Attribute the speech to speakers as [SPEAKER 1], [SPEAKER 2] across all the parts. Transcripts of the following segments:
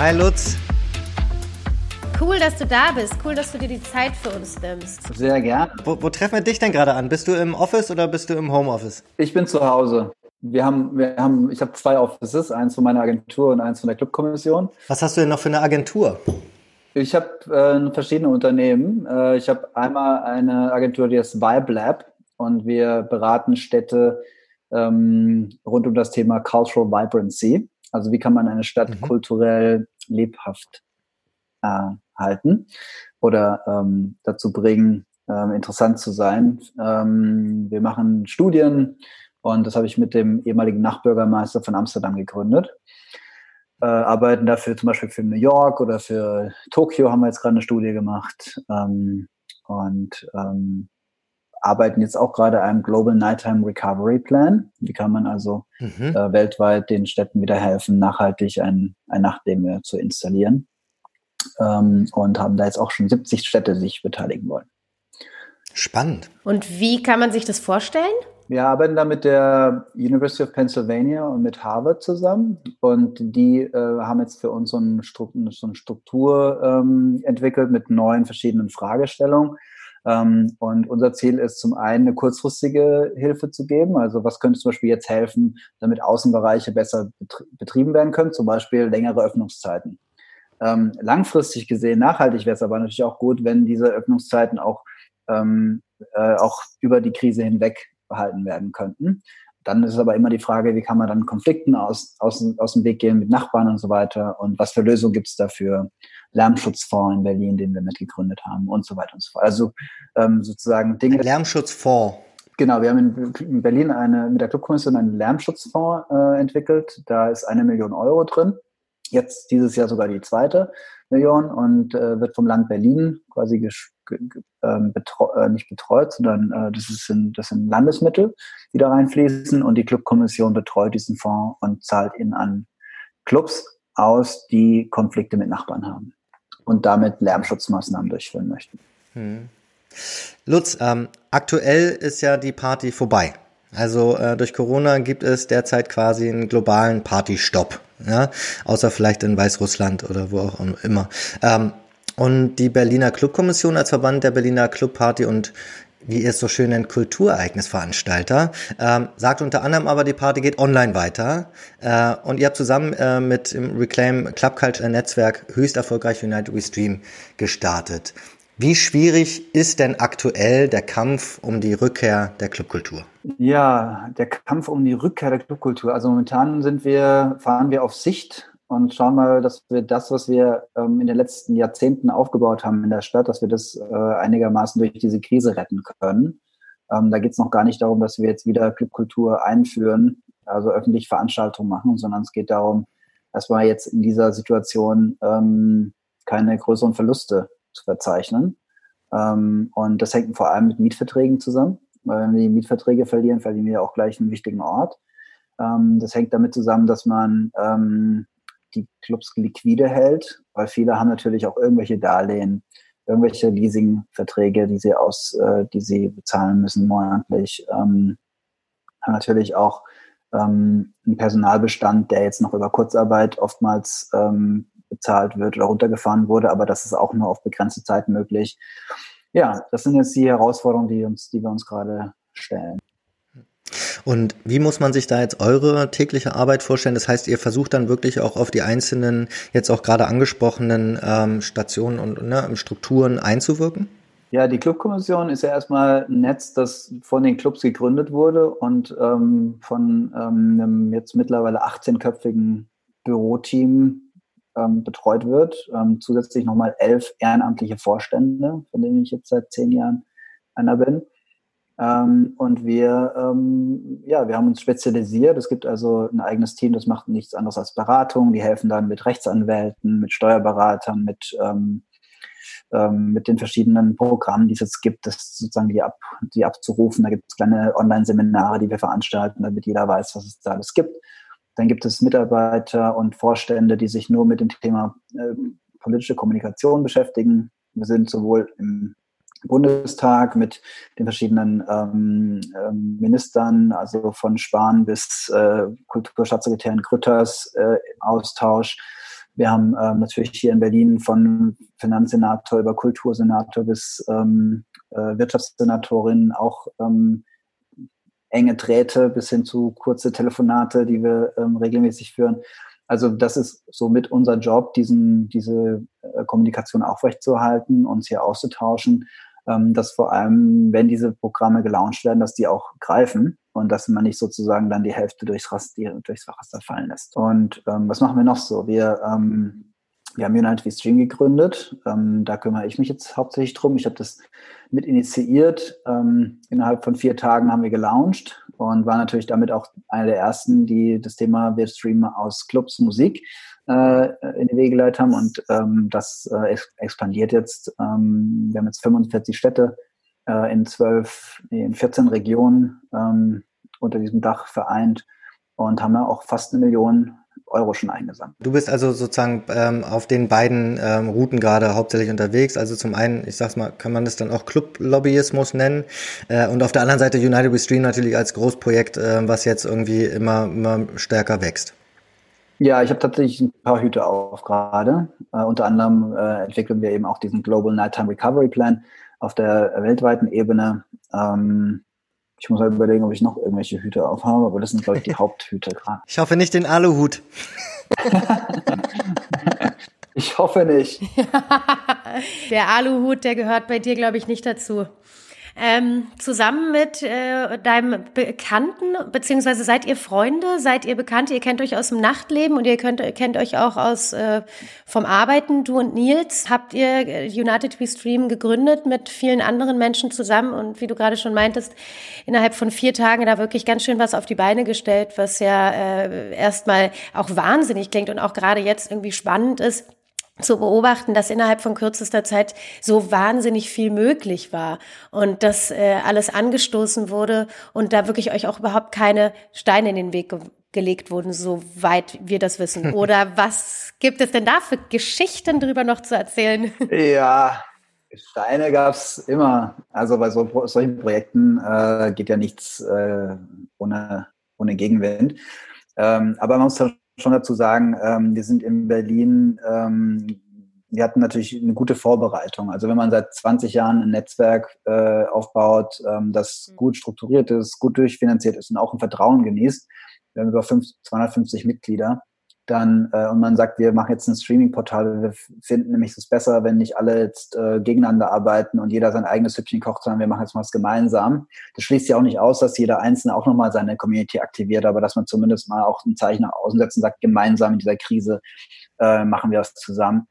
[SPEAKER 1] Hi Lutz.
[SPEAKER 2] Cool, dass du da bist. Cool, dass du dir die Zeit für uns nimmst.
[SPEAKER 1] Sehr gerne. Wo, wo treffen wir dich denn gerade an? Bist du im Office oder bist du im Homeoffice?
[SPEAKER 3] Ich bin zu Hause. Wir haben, wir haben, ich habe zwei Offices, eins von meiner Agentur und eins von der Clubkommission.
[SPEAKER 1] Was hast du denn noch für eine Agentur?
[SPEAKER 3] Ich habe äh, verschiedene Unternehmen. Äh, ich habe einmal eine Agentur, die heißt Vibe Lab und wir beraten Städte ähm, rund um das Thema Cultural Vibrancy. Also wie kann man eine Stadt mhm. kulturell lebhaft äh, halten oder ähm, dazu bringen, ähm, interessant zu sein. Ähm, wir machen Studien und das habe ich mit dem ehemaligen Nachbürgermeister von Amsterdam gegründet. Äh, arbeiten dafür zum Beispiel für New York oder für Tokio haben wir jetzt gerade eine Studie gemacht. Ähm, und ähm, arbeiten jetzt auch gerade einem Global Nighttime Recovery Plan. Wie kann man also mhm. äh, weltweit den Städten wieder helfen, nachhaltig ein, ein Nachtleben zu installieren. Ähm, und haben da jetzt auch schon 70 Städte sich beteiligen wollen.
[SPEAKER 1] Spannend.
[SPEAKER 2] Und wie kann man sich das vorstellen?
[SPEAKER 3] Wir arbeiten da mit der University of Pennsylvania und mit Harvard zusammen und die äh, haben jetzt für uns so, ein Struktur, so eine Struktur ähm, entwickelt mit neuen verschiedenen Fragestellungen und unser Ziel ist zum einen eine kurzfristige Hilfe zu geben. Also was könnte zum Beispiel jetzt helfen, damit Außenbereiche besser betrieben werden können, zum Beispiel längere Öffnungszeiten. Ähm, langfristig gesehen, nachhaltig wäre es aber natürlich auch gut, wenn diese Öffnungszeiten auch, ähm, äh, auch über die Krise hinweg behalten werden könnten. Dann ist es aber immer die Frage, wie kann man dann Konflikten aus, aus, aus dem Weg gehen mit Nachbarn und so weiter und was für Lösungen gibt es dafür. Lärmschutzfonds in Berlin, den wir mitgegründet haben und so weiter und so fort. Also ähm, sozusagen Dinge.
[SPEAKER 1] Ein Lärmschutzfonds.
[SPEAKER 3] Genau, wir haben in, in Berlin eine, mit der Clubkommission einen Lärmschutzfonds äh, entwickelt. Da ist eine Million Euro drin. Jetzt dieses Jahr sogar die zweite Million und äh, wird vom Land Berlin quasi betreu äh, nicht betreut, sondern äh, das, ist in, das sind Landesmittel, die da reinfließen und die Clubkommission betreut diesen Fonds und zahlt ihn an Clubs aus, die Konflikte mit Nachbarn haben und damit Lärmschutzmaßnahmen durchführen möchten. Hm.
[SPEAKER 1] Lutz, ähm, aktuell ist ja die Party vorbei. Also äh, durch Corona gibt es derzeit quasi einen globalen Partystopp, ja? außer vielleicht in Weißrussland oder wo auch immer. Ähm, und die Berliner Clubkommission als Verband der Berliner Clubparty und wie ihr es so schön nennt, Kulturereignisveranstalter, ähm, sagt unter anderem aber, die Party geht online weiter. Äh, und ihr habt zusammen äh, mit dem Reclaim Club Culture Netzwerk höchst erfolgreich United We Stream gestartet. Wie schwierig ist denn aktuell der Kampf um die Rückkehr der Clubkultur?
[SPEAKER 3] Ja, der Kampf um die Rückkehr der Clubkultur. Also momentan sind wir, fahren wir auf Sicht und schauen mal, dass wir das, was wir ähm, in den letzten Jahrzehnten aufgebaut haben in der Stadt, dass wir das äh, einigermaßen durch diese Krise retten können. Ähm, da geht es noch gar nicht darum, dass wir jetzt wieder Clubkultur einführen, also öffentlich Veranstaltungen machen, sondern es geht darum, dass wir jetzt in dieser Situation ähm, keine größeren Verluste zu verzeichnen. Ähm, und das hängt vor allem mit Mietverträgen zusammen, weil wenn wir die Mietverträge verlieren, verlieren wir auch gleich einen wichtigen Ort. Ähm, das hängt damit zusammen, dass man ähm, die Clubs liquide hält, weil viele haben natürlich auch irgendwelche Darlehen, irgendwelche Leasingverträge, die sie aus, äh, die sie bezahlen müssen monatlich, ähm, haben natürlich auch ähm, einen Personalbestand, der jetzt noch über Kurzarbeit oftmals ähm, bezahlt wird oder runtergefahren wurde, aber das ist auch nur auf begrenzte Zeit möglich. Ja, das sind jetzt die Herausforderungen, die uns, die wir uns gerade stellen.
[SPEAKER 1] Und wie muss man sich da jetzt eure tägliche Arbeit vorstellen? Das heißt, ihr versucht dann wirklich auch auf die einzelnen, jetzt auch gerade angesprochenen ähm, Stationen und ne, Strukturen einzuwirken?
[SPEAKER 3] Ja, die Clubkommission ist ja erstmal ein Netz, das von den Clubs gegründet wurde und ähm, von ähm, einem jetzt mittlerweile 18-köpfigen Büroteam ähm, betreut wird. Ähm, zusätzlich nochmal elf ehrenamtliche Vorstände, von denen ich jetzt seit zehn Jahren einer bin. Ähm, und wir, ähm, ja, wir haben uns spezialisiert. Es gibt also ein eigenes Team, das macht nichts anderes als Beratung. Die helfen dann mit Rechtsanwälten, mit Steuerberatern, mit, ähm, ähm, mit den verschiedenen Programmen, die es jetzt gibt, das sozusagen die, ab, die abzurufen. Da gibt es kleine Online-Seminare, die wir veranstalten, damit jeder weiß, was es da alles gibt. Dann gibt es Mitarbeiter und Vorstände, die sich nur mit dem Thema äh, politische Kommunikation beschäftigen. Wir sind sowohl im Bundestag mit den verschiedenen ähm, ähm, Ministern, also von Spahn bis äh, Kulturstaatssekretärin Grütters äh, Austausch. Wir haben ähm, natürlich hier in Berlin von Finanzsenator über Kultursenator bis ähm, äh, Wirtschaftssenatorin auch ähm, enge Drähte bis hin zu kurze Telefonate, die wir ähm, regelmäßig führen. Also das ist somit unser Job, diesen, diese äh, Kommunikation aufrechtzuerhalten, uns hier auszutauschen, dass vor allem, wenn diese Programme gelauncht werden, dass die auch greifen und dass man nicht sozusagen dann die Hälfte durchs Raster, durchs Raster fallen lässt. Und ähm, was machen wir noch so? Wir ähm, wir haben United We Stream gegründet. Ähm, da kümmere ich mich jetzt hauptsächlich drum. Ich habe das mit initiiert. Ähm, innerhalb von vier Tagen haben wir gelauncht und war natürlich damit auch einer der ersten, die das Thema Wir streamen aus Clubs Musik in die Wege geleitet haben. Und ähm, das äh, expandiert jetzt. Ähm, wir haben jetzt 45 Städte äh, in zwölf, in 14 Regionen ähm, unter diesem Dach vereint und haben ja auch fast eine Million Euro schon eingesammelt.
[SPEAKER 1] Du bist also sozusagen ähm, auf den beiden ähm, Routen gerade hauptsächlich unterwegs. Also zum einen, ich sag's mal, kann man das dann auch Club-Lobbyismus nennen. Äh, und auf der anderen Seite United We Stream natürlich als Großprojekt, äh, was jetzt irgendwie immer, immer stärker wächst.
[SPEAKER 3] Ja, ich habe tatsächlich ein paar Hüte auf gerade. Äh, unter anderem äh, entwickeln wir eben auch diesen Global Nighttime Recovery Plan auf der weltweiten Ebene. Ähm, ich muss halt überlegen, ob ich noch irgendwelche Hüte aufhabe, aber das sind, glaube ich, die Haupthüte gerade.
[SPEAKER 1] Ich hoffe nicht den Aluhut.
[SPEAKER 3] ich hoffe nicht.
[SPEAKER 2] der Aluhut, der gehört bei dir, glaube ich, nicht dazu. Ähm, zusammen mit äh, deinem Bekannten, beziehungsweise seid ihr Freunde, seid ihr Bekannte, ihr kennt euch aus dem Nachtleben und ihr könnt, kennt euch auch aus äh, vom Arbeiten, du und Nils. Habt ihr äh, United We Stream gegründet mit vielen anderen Menschen zusammen und wie du gerade schon meintest, innerhalb von vier Tagen da wirklich ganz schön was auf die Beine gestellt, was ja äh, erstmal auch wahnsinnig klingt und auch gerade jetzt irgendwie spannend ist zu beobachten, dass innerhalb von kürzester Zeit so wahnsinnig viel möglich war und dass äh, alles angestoßen wurde und da wirklich euch auch überhaupt keine Steine in den Weg ge gelegt wurden, soweit wir das wissen. Oder was gibt es denn da für Geschichten drüber noch zu erzählen?
[SPEAKER 3] Ja, Steine gab es immer. Also bei so, solchen Projekten äh, geht ja nichts äh, ohne, ohne Gegenwind. Ähm, aber man muss schon dazu sagen, ähm, wir sind in Berlin, ähm, wir hatten natürlich eine gute Vorbereitung. Also wenn man seit 20 Jahren ein Netzwerk äh, aufbaut, ähm, das gut strukturiert ist, gut durchfinanziert ist und auch ein Vertrauen genießt, wir haben über 5, 250 Mitglieder, dann äh, und man sagt, wir machen jetzt ein Streaming-Portal, wir finden nämlich es besser, wenn nicht alle jetzt äh, gegeneinander arbeiten und jeder sein eigenes Süppchen kocht, sondern wir machen jetzt mal was gemeinsam. Das schließt ja auch nicht aus, dass jeder Einzelne auch nochmal seine Community aktiviert, aber dass man zumindest mal auch ein Zeichen nach außen setzt und sagt, gemeinsam in dieser Krise äh, machen wir was zusammen.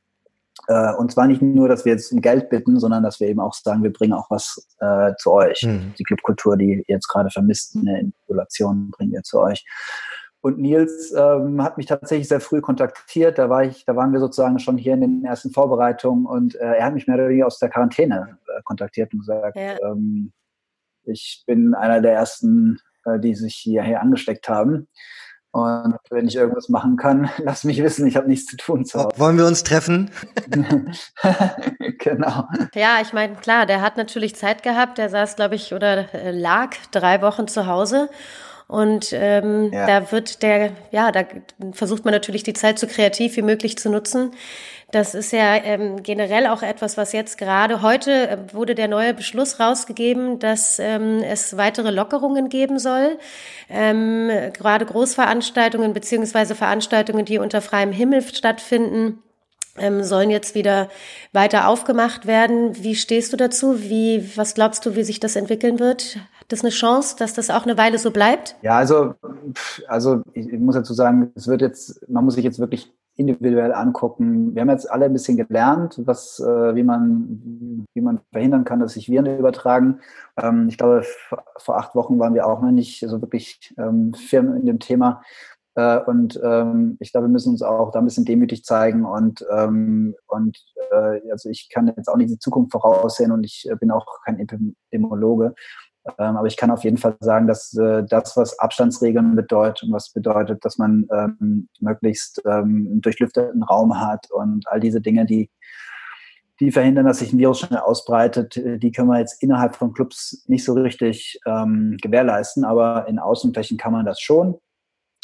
[SPEAKER 3] Äh, und zwar nicht nur, dass wir jetzt um Geld bitten, sondern dass wir eben auch sagen, wir bringen auch was äh, zu euch. Mhm. Die Clubkultur, die ihr jetzt gerade vermisst, eine Installation bringen wir zu euch. Und Nils ähm, hat mich tatsächlich sehr früh kontaktiert. Da war ich, da waren wir sozusagen schon hier in den ersten Vorbereitungen und äh, er hat mich mehr oder weniger aus der Quarantäne äh, kontaktiert und gesagt, ja. ähm, ich bin einer der ersten, äh, die sich hierher angesteckt haben. Und wenn ich irgendwas machen kann, lass mich wissen, ich habe nichts zu tun zu Hause.
[SPEAKER 1] Wollen wir uns treffen?
[SPEAKER 2] genau. Ja, ich meine, klar, der hat natürlich Zeit gehabt. Der saß, glaube ich, oder äh, lag drei Wochen zu Hause und ähm, ja. da wird der, ja, da versucht man natürlich die Zeit so kreativ wie möglich zu nutzen. Das ist ja ähm, generell auch etwas, was jetzt gerade heute äh, wurde der neue Beschluss rausgegeben, dass ähm, es weitere Lockerungen geben soll. Ähm, gerade Großveranstaltungen beziehungsweise Veranstaltungen, die unter freiem Himmel stattfinden, ähm, sollen jetzt wieder weiter aufgemacht werden. Wie stehst du dazu? Wie, was glaubst du, wie sich das entwickeln wird? Das eine Chance, dass das auch eine Weile so bleibt?
[SPEAKER 3] Ja, also, also ich muss dazu sagen, es wird jetzt, man muss sich jetzt wirklich individuell angucken. Wir haben jetzt alle ein bisschen gelernt, was, äh, wie man, wie man verhindern kann, dass sich Viren übertragen. Ähm, ich glaube, vor acht Wochen waren wir auch noch nicht so wirklich ähm, firm in dem Thema. Äh, und ähm, ich glaube, wir müssen uns auch da ein bisschen demütig zeigen und, ähm, und äh, also ich kann jetzt auch nicht die Zukunft voraussehen und ich äh, bin auch kein Epidemiologe. Ähm, aber ich kann auf jeden Fall sagen, dass äh, das, was Abstandsregeln bedeutet und was bedeutet, dass man ähm, möglichst ähm, einen durchlüfteten Raum hat und all diese Dinge, die die verhindern, dass sich ein Virus schnell ausbreitet, äh, die können wir jetzt innerhalb von Clubs nicht so richtig ähm, gewährleisten, aber in Außenflächen kann man das schon.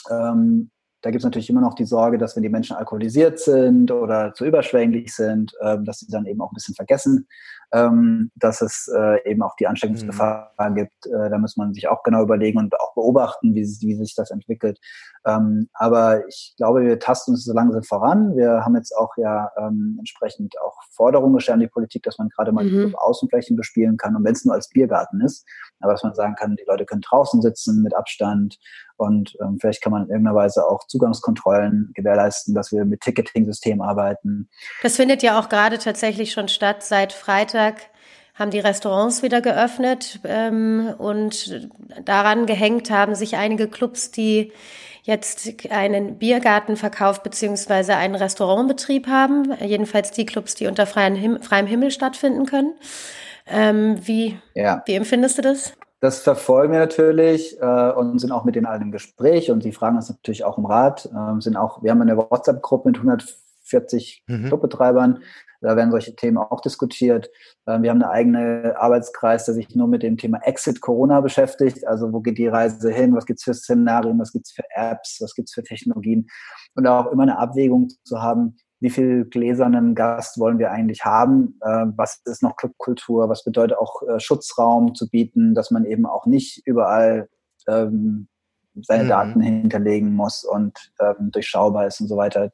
[SPEAKER 3] Ähm, da gibt es natürlich immer noch die Sorge, dass wenn die Menschen alkoholisiert sind oder zu überschwänglich sind, ähm, dass sie dann eben auch ein bisschen vergessen, ähm, dass es äh, eben auch die Ansteckungsgefahr mhm. gibt. Äh, da muss man sich auch genau überlegen und auch beobachten, wie, wie sich das entwickelt. Ähm, aber ich glaube, wir tasten uns so langsam voran. Wir haben jetzt auch ja ähm, entsprechend auch Forderungen gestellt an die Politik, dass man gerade mal mhm. die Außenflächen bespielen kann und wenn es nur als Biergarten ist, aber dass man sagen kann, die Leute können draußen sitzen mit Abstand und ähm, vielleicht kann man in irgendeiner Weise auch Zugangskontrollen gewährleisten, dass wir mit Ticketing-Systemen arbeiten.
[SPEAKER 2] Das findet ja auch gerade tatsächlich schon statt. Seit Freitag haben die Restaurants wieder geöffnet ähm, und daran gehängt haben sich einige Clubs, die jetzt einen Biergartenverkauf beziehungsweise einen Restaurantbetrieb haben. Jedenfalls die Clubs, die unter freiem, Himmel stattfinden können. Ähm, wie, ja. wie empfindest du das?
[SPEAKER 3] Das verfolgen wir natürlich äh, und sind auch mit denen allen im Gespräch und sie fragen uns natürlich auch um Rat. Ähm, sind auch, wir haben eine WhatsApp-Gruppe mit 140 mhm. Clubbetreibern. Da werden solche Themen auch diskutiert. Ähm, wir haben eine eigene Arbeitskreis, der sich nur mit dem Thema Exit Corona beschäftigt. Also wo geht die Reise hin? Was gibt's für Szenarien? Was gibt's für Apps? Was gibt's für Technologien? Und auch immer eine Abwägung zu haben, wie viel gläsernen Gast wollen wir eigentlich haben, äh, was ist noch Clubkultur, was bedeutet auch äh, Schutzraum zu bieten, dass man eben auch nicht überall ähm, seine mhm. Daten hinterlegen muss und ähm, durchschaubar ist und so weiter.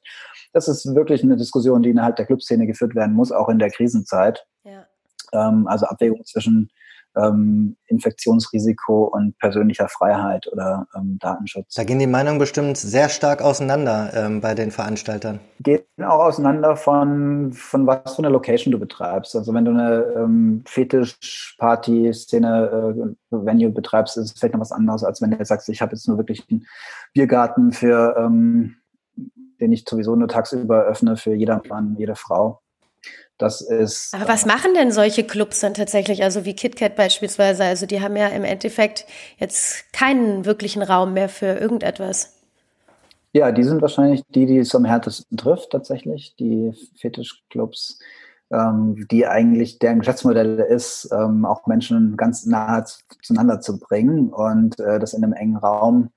[SPEAKER 3] Das ist wirklich eine Diskussion, die innerhalb der Clubszene geführt werden muss, auch in der Krisenzeit. Ja. Ähm, also Abwägung zwischen ähm, Infektionsrisiko und persönlicher Freiheit oder ähm, Datenschutz.
[SPEAKER 1] Da gehen die Meinungen bestimmt sehr stark auseinander ähm, bei den Veranstaltern.
[SPEAKER 3] Geht auch auseinander von, von was für eine Location du betreibst. Also wenn du eine ähm, Fetisch-Party-Szene, äh, Venue betreibst, ist es vielleicht noch was anderes, als wenn du jetzt sagst, ich habe jetzt nur wirklich einen Biergarten für ähm, den ich sowieso nur tagsüber öffne für jedermann, jede Frau. Das ist.
[SPEAKER 2] Aber was machen denn solche Clubs dann tatsächlich? Also wie KitKat beispielsweise. Also die haben ja im Endeffekt jetzt keinen wirklichen Raum mehr für irgendetwas.
[SPEAKER 3] Ja, die sind wahrscheinlich die, die es am härtesten trifft, tatsächlich. Die Fetischclubs, ähm, die eigentlich deren Geschäftsmodell ist, ähm, auch Menschen ganz nahe zueinander zu bringen und äh, das in einem engen Raum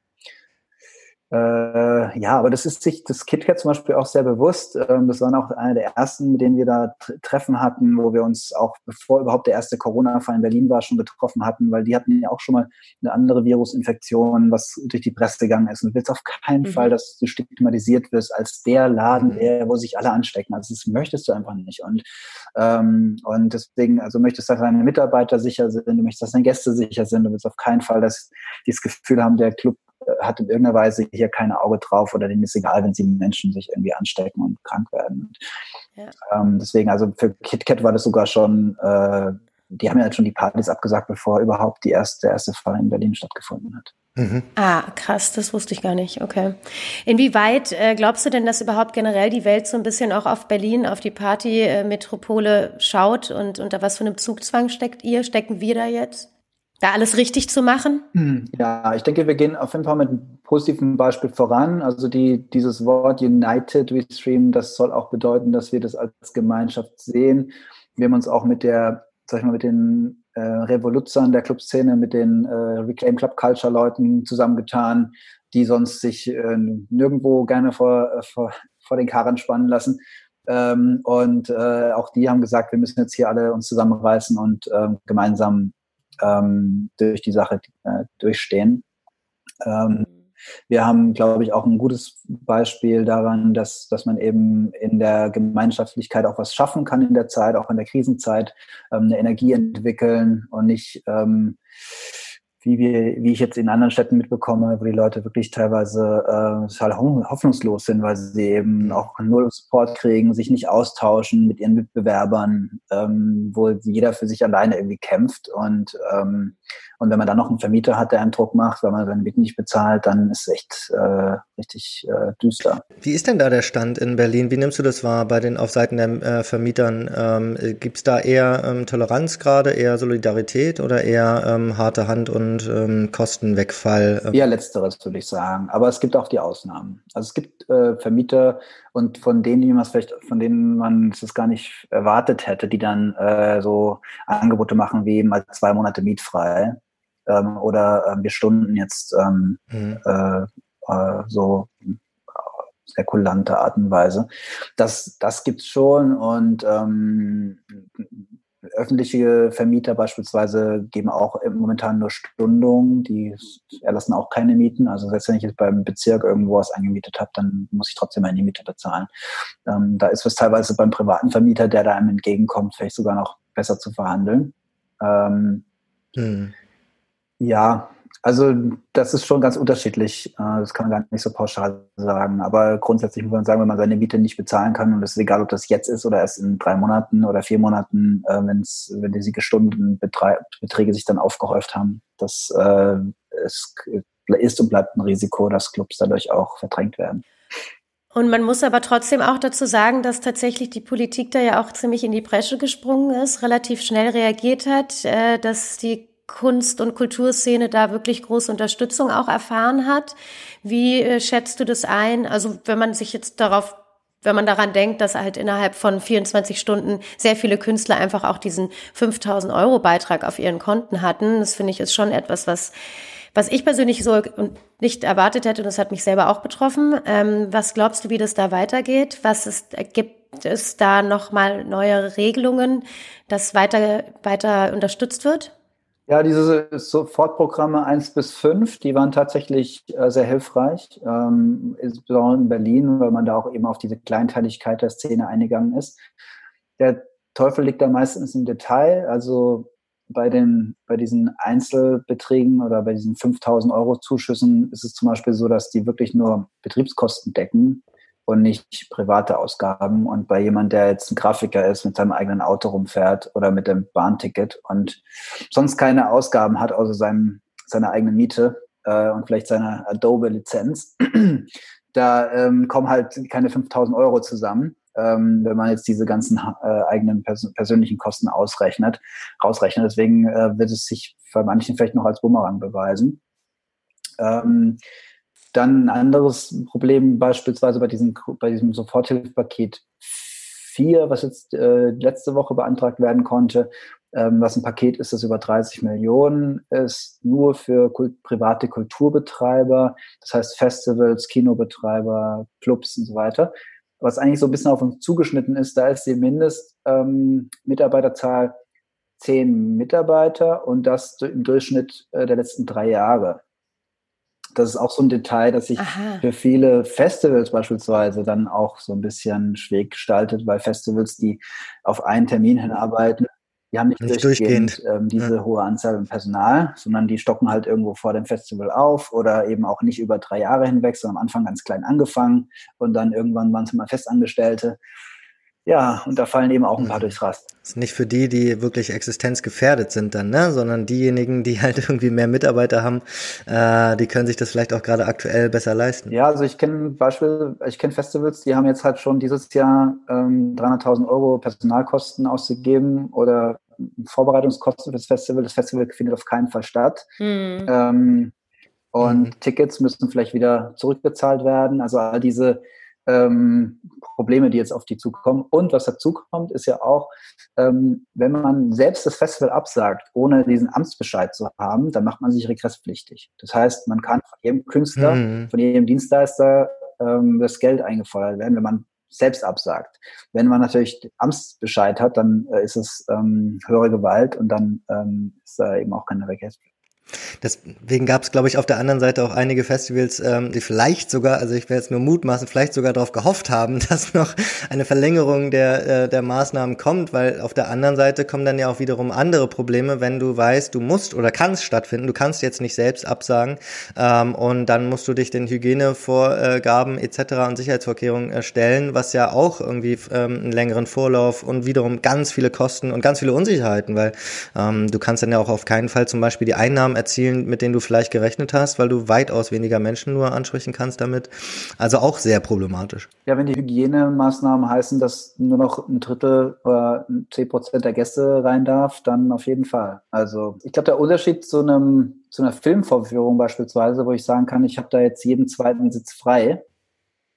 [SPEAKER 3] äh, ja, aber das ist sich das KitKat zum Beispiel auch sehr bewusst. Ähm, das waren auch einer der ersten, mit denen wir da Treffen hatten, wo wir uns auch, bevor überhaupt der erste Corona-Fall in Berlin war, schon getroffen hatten, weil die hatten ja auch schon mal eine andere Virusinfektion, was durch die Presse gegangen ist. Und du willst auf keinen mhm. Fall, dass du stigmatisiert wirst als der Laden, mhm. der, wo sich alle anstecken. Also das möchtest du einfach nicht. Und, ähm, und deswegen, also möchtest, dass deine Mitarbeiter sicher sind, du möchtest, dass deine Gäste sicher sind. Du willst auf keinen Fall, dass die das Gefühl haben, der Club hat in irgendeiner Weise hier kein Auge drauf oder denen ist egal, wenn sie Menschen sich irgendwie anstecken und krank werden. Ja. Ähm, deswegen, also für KitKat war das sogar schon, äh, die haben ja schon die Partys abgesagt, bevor überhaupt die erste, der erste Fall in Berlin stattgefunden hat.
[SPEAKER 2] Mhm. Ah, krass, das wusste ich gar nicht. Okay. Inwieweit äh, glaubst du denn, dass überhaupt generell die Welt so ein bisschen auch auf Berlin, auf die Party-Metropole schaut und unter was für einem Zugzwang steckt ihr? Stecken wir da jetzt? Da alles richtig zu machen?
[SPEAKER 3] Hm, ja, ich denke, wir gehen auf jeden Fall mit einem positiven Beispiel voran. Also die, dieses Wort United We Stream, das soll auch bedeuten, dass wir das als Gemeinschaft sehen. Wir haben uns auch mit der, sag ich mal, mit den äh, Revoluzern der Clubszene, mit den äh, Reclaim Club Culture Leuten zusammengetan, die sonst sich äh, nirgendwo gerne vor, äh, vor, vor den Karren spannen lassen. Ähm, und äh, auch die haben gesagt, wir müssen jetzt hier alle uns zusammenreißen und äh, gemeinsam ähm, durch die Sache äh, durchstehen. Ähm, wir haben, glaube ich, auch ein gutes Beispiel daran, dass, dass man eben in der Gemeinschaftlichkeit auch was schaffen kann in der Zeit, auch in der Krisenzeit, ähm, eine Energie entwickeln und nicht ähm, wie wir, wie ich jetzt in anderen Städten mitbekomme, wo die Leute wirklich teilweise äh, total hoffnungslos sind, weil sie eben auch null Support kriegen, sich nicht austauschen mit ihren Mitbewerbern, ähm, wo jeder für sich alleine irgendwie kämpft. Und ähm, und wenn man dann noch einen Vermieter hat, der einen Druck macht, weil man seine Mieten nicht bezahlt, dann ist es echt äh, richtig äh, düster.
[SPEAKER 1] Wie ist denn da der Stand in Berlin? Wie nimmst du das wahr bei den auf Seiten der äh, Vermietern? Ähm, Gibt es da eher ähm, Toleranz gerade, eher Solidarität oder eher ähm, harte Hand und ähm, Kostenwegfall?
[SPEAKER 3] Eher letzteres würde ich sagen. Aber es gibt auch die Ausnahmen. Also es gibt äh, Vermieter und von denen, die man vielleicht, von denen man es gar nicht erwartet hätte, die dann äh, so Angebote machen wie mal zwei Monate mietfrei ähm, oder äh, wir stunden jetzt ähm, mhm. äh, äh, so sehr kulante Art und Weise. Das, das gibt's schon und ähm, öffentliche Vermieter beispielsweise geben auch momentan nur Stundungen, die erlassen auch keine Mieten. Also selbst wenn ich jetzt beim Bezirk irgendwo was angemietet habe, dann muss ich trotzdem meine Miete bezahlen. Ähm, da ist es teilweise beim privaten Vermieter, der da einem entgegenkommt, vielleicht sogar noch besser zu verhandeln. Ähm, hm. Ja, also das ist schon ganz unterschiedlich. Äh, das kann man gar nicht so pauschal sagen. Aber grundsätzlich muss man sagen, wenn man seine Miete nicht bezahlen kann, und es ist egal, ob das jetzt ist oder erst in drei Monaten oder vier Monaten, äh, wenn's, wenn diese Stundenbeträge sich dann aufgehäuft haben, das äh, ist und bleibt ein Risiko, dass Clubs dadurch auch verdrängt werden.
[SPEAKER 2] Und man muss aber trotzdem auch dazu sagen, dass tatsächlich die Politik da ja auch ziemlich in die Bresche gesprungen ist, relativ schnell reagiert hat, äh, dass die Kunst- und Kulturszene da wirklich große Unterstützung auch erfahren hat. Wie äh, schätzt du das ein? Also wenn man sich jetzt darauf wenn man daran denkt, dass halt innerhalb von 24 Stunden sehr viele Künstler einfach auch diesen 5000 Euro Beitrag auf ihren Konten hatten. Das finde ich ist schon etwas, was, was ich persönlich so nicht erwartet hätte und das hat mich selber auch betroffen. Ähm, was glaubst du, wie das da weitergeht? Was ist, gibt es da nochmal neue Regelungen, dass weiter, weiter unterstützt wird?
[SPEAKER 3] Ja, diese Sofortprogramme 1 bis 5, die waren tatsächlich äh, sehr hilfreich, ähm, insbesondere in Berlin, weil man da auch eben auf diese Kleinteiligkeit der Szene eingegangen ist. Der Teufel liegt da meistens im Detail, also bei den, bei diesen Einzelbeträgen oder bei diesen 5000 Euro Zuschüssen ist es zum Beispiel so, dass die wirklich nur Betriebskosten decken und nicht private Ausgaben. Und bei jemand, der jetzt ein Grafiker ist, mit seinem eigenen Auto rumfährt oder mit dem Bahnticket und sonst keine Ausgaben hat, außer seinem, seiner eigenen Miete äh, und vielleicht seiner Adobe-Lizenz, da ähm, kommen halt keine 5000 Euro zusammen. Ähm, wenn man jetzt diese ganzen äh, eigenen pers persönlichen Kosten ausrechnet, rausrechnet. Deswegen äh, wird es sich bei manchen vielleicht noch als Bumerang beweisen. Ähm, dann ein anderes Problem beispielsweise bei diesem, bei diesem Soforthilfepaket 4, was jetzt äh, letzte Woche beantragt werden konnte, ähm, was ein Paket ist, das über 30 Millionen ist, nur für kult private Kulturbetreiber, das heißt Festivals, Kinobetreiber, Clubs und so weiter. Was eigentlich so ein bisschen auf uns zugeschnitten ist, da ist die Mindestmitarbeiterzahl ähm, 10 Mitarbeiter und das im Durchschnitt äh, der letzten drei Jahre das ist auch so ein Detail, das sich Aha. für viele Festivals beispielsweise dann auch so ein bisschen schwierig gestaltet, weil Festivals, die auf einen Termin hinarbeiten, die haben nicht, nicht durchgehend, durchgehend. Ähm, diese ja. hohe Anzahl an Personal, sondern die stocken halt irgendwo vor dem Festival auf oder eben auch nicht über drei Jahre hinweg, sondern am Anfang ganz klein angefangen und dann irgendwann waren es mal Festangestellte. Ja, und da fallen eben auch ein paar mhm. durchs Rast.
[SPEAKER 1] Das ist nicht für die, die wirklich existenzgefährdet sind dann, ne? sondern diejenigen, die halt irgendwie mehr Mitarbeiter haben, äh, die können sich das vielleicht auch gerade aktuell besser leisten.
[SPEAKER 3] Ja, also ich kenne Beispiel, ich kenne Festivals, die haben jetzt halt schon dieses Jahr ähm, 300.000 Euro Personalkosten ausgegeben oder Vorbereitungskosten für das Festival. Das Festival findet auf keinen Fall statt. Mhm. Ähm, und mhm. Tickets müssen vielleicht wieder zurückbezahlt werden. Also all diese ähm, Probleme, die jetzt auf die zukommen. Und was dazu kommt, ist ja auch, ähm, wenn man selbst das Festival absagt, ohne diesen Amtsbescheid zu haben, dann macht man sich regresspflichtig. Das heißt, man kann von jedem Künstler, mhm. von jedem Dienstleister ähm, das Geld eingefordert werden, wenn man selbst absagt. Wenn man natürlich Amtsbescheid hat, dann äh, ist es ähm, höhere Gewalt und dann ähm, ist da eben auch keine Regresspflicht.
[SPEAKER 1] Deswegen gab es, glaube ich, auf der anderen Seite auch einige Festivals, ähm, die vielleicht sogar, also ich will jetzt nur mutmaßen, vielleicht sogar darauf gehofft haben, dass noch eine Verlängerung der, äh, der Maßnahmen kommt, weil auf der anderen Seite kommen dann ja auch wiederum andere Probleme, wenn du weißt, du musst oder kannst stattfinden, du kannst jetzt nicht selbst absagen ähm, und dann musst du dich den Hygienevorgaben etc. und Sicherheitsvorkehrungen erstellen, was ja auch irgendwie ähm, einen längeren Vorlauf und wiederum ganz viele Kosten und ganz viele Unsicherheiten, weil ähm, du kannst dann ja auch auf keinen Fall zum Beispiel die Einnahmen erzielen, mit denen du vielleicht gerechnet hast, weil du weitaus weniger Menschen nur ansprechen kannst damit. Also auch sehr problematisch.
[SPEAKER 3] Ja, wenn die Hygienemaßnahmen heißen, dass nur noch ein Drittel oder zehn Prozent der Gäste rein darf, dann auf jeden Fall. Also ich glaube, der Unterschied zu einem zu einer Filmvorführung beispielsweise, wo ich sagen kann, ich habe da jetzt jeden zweiten Sitz frei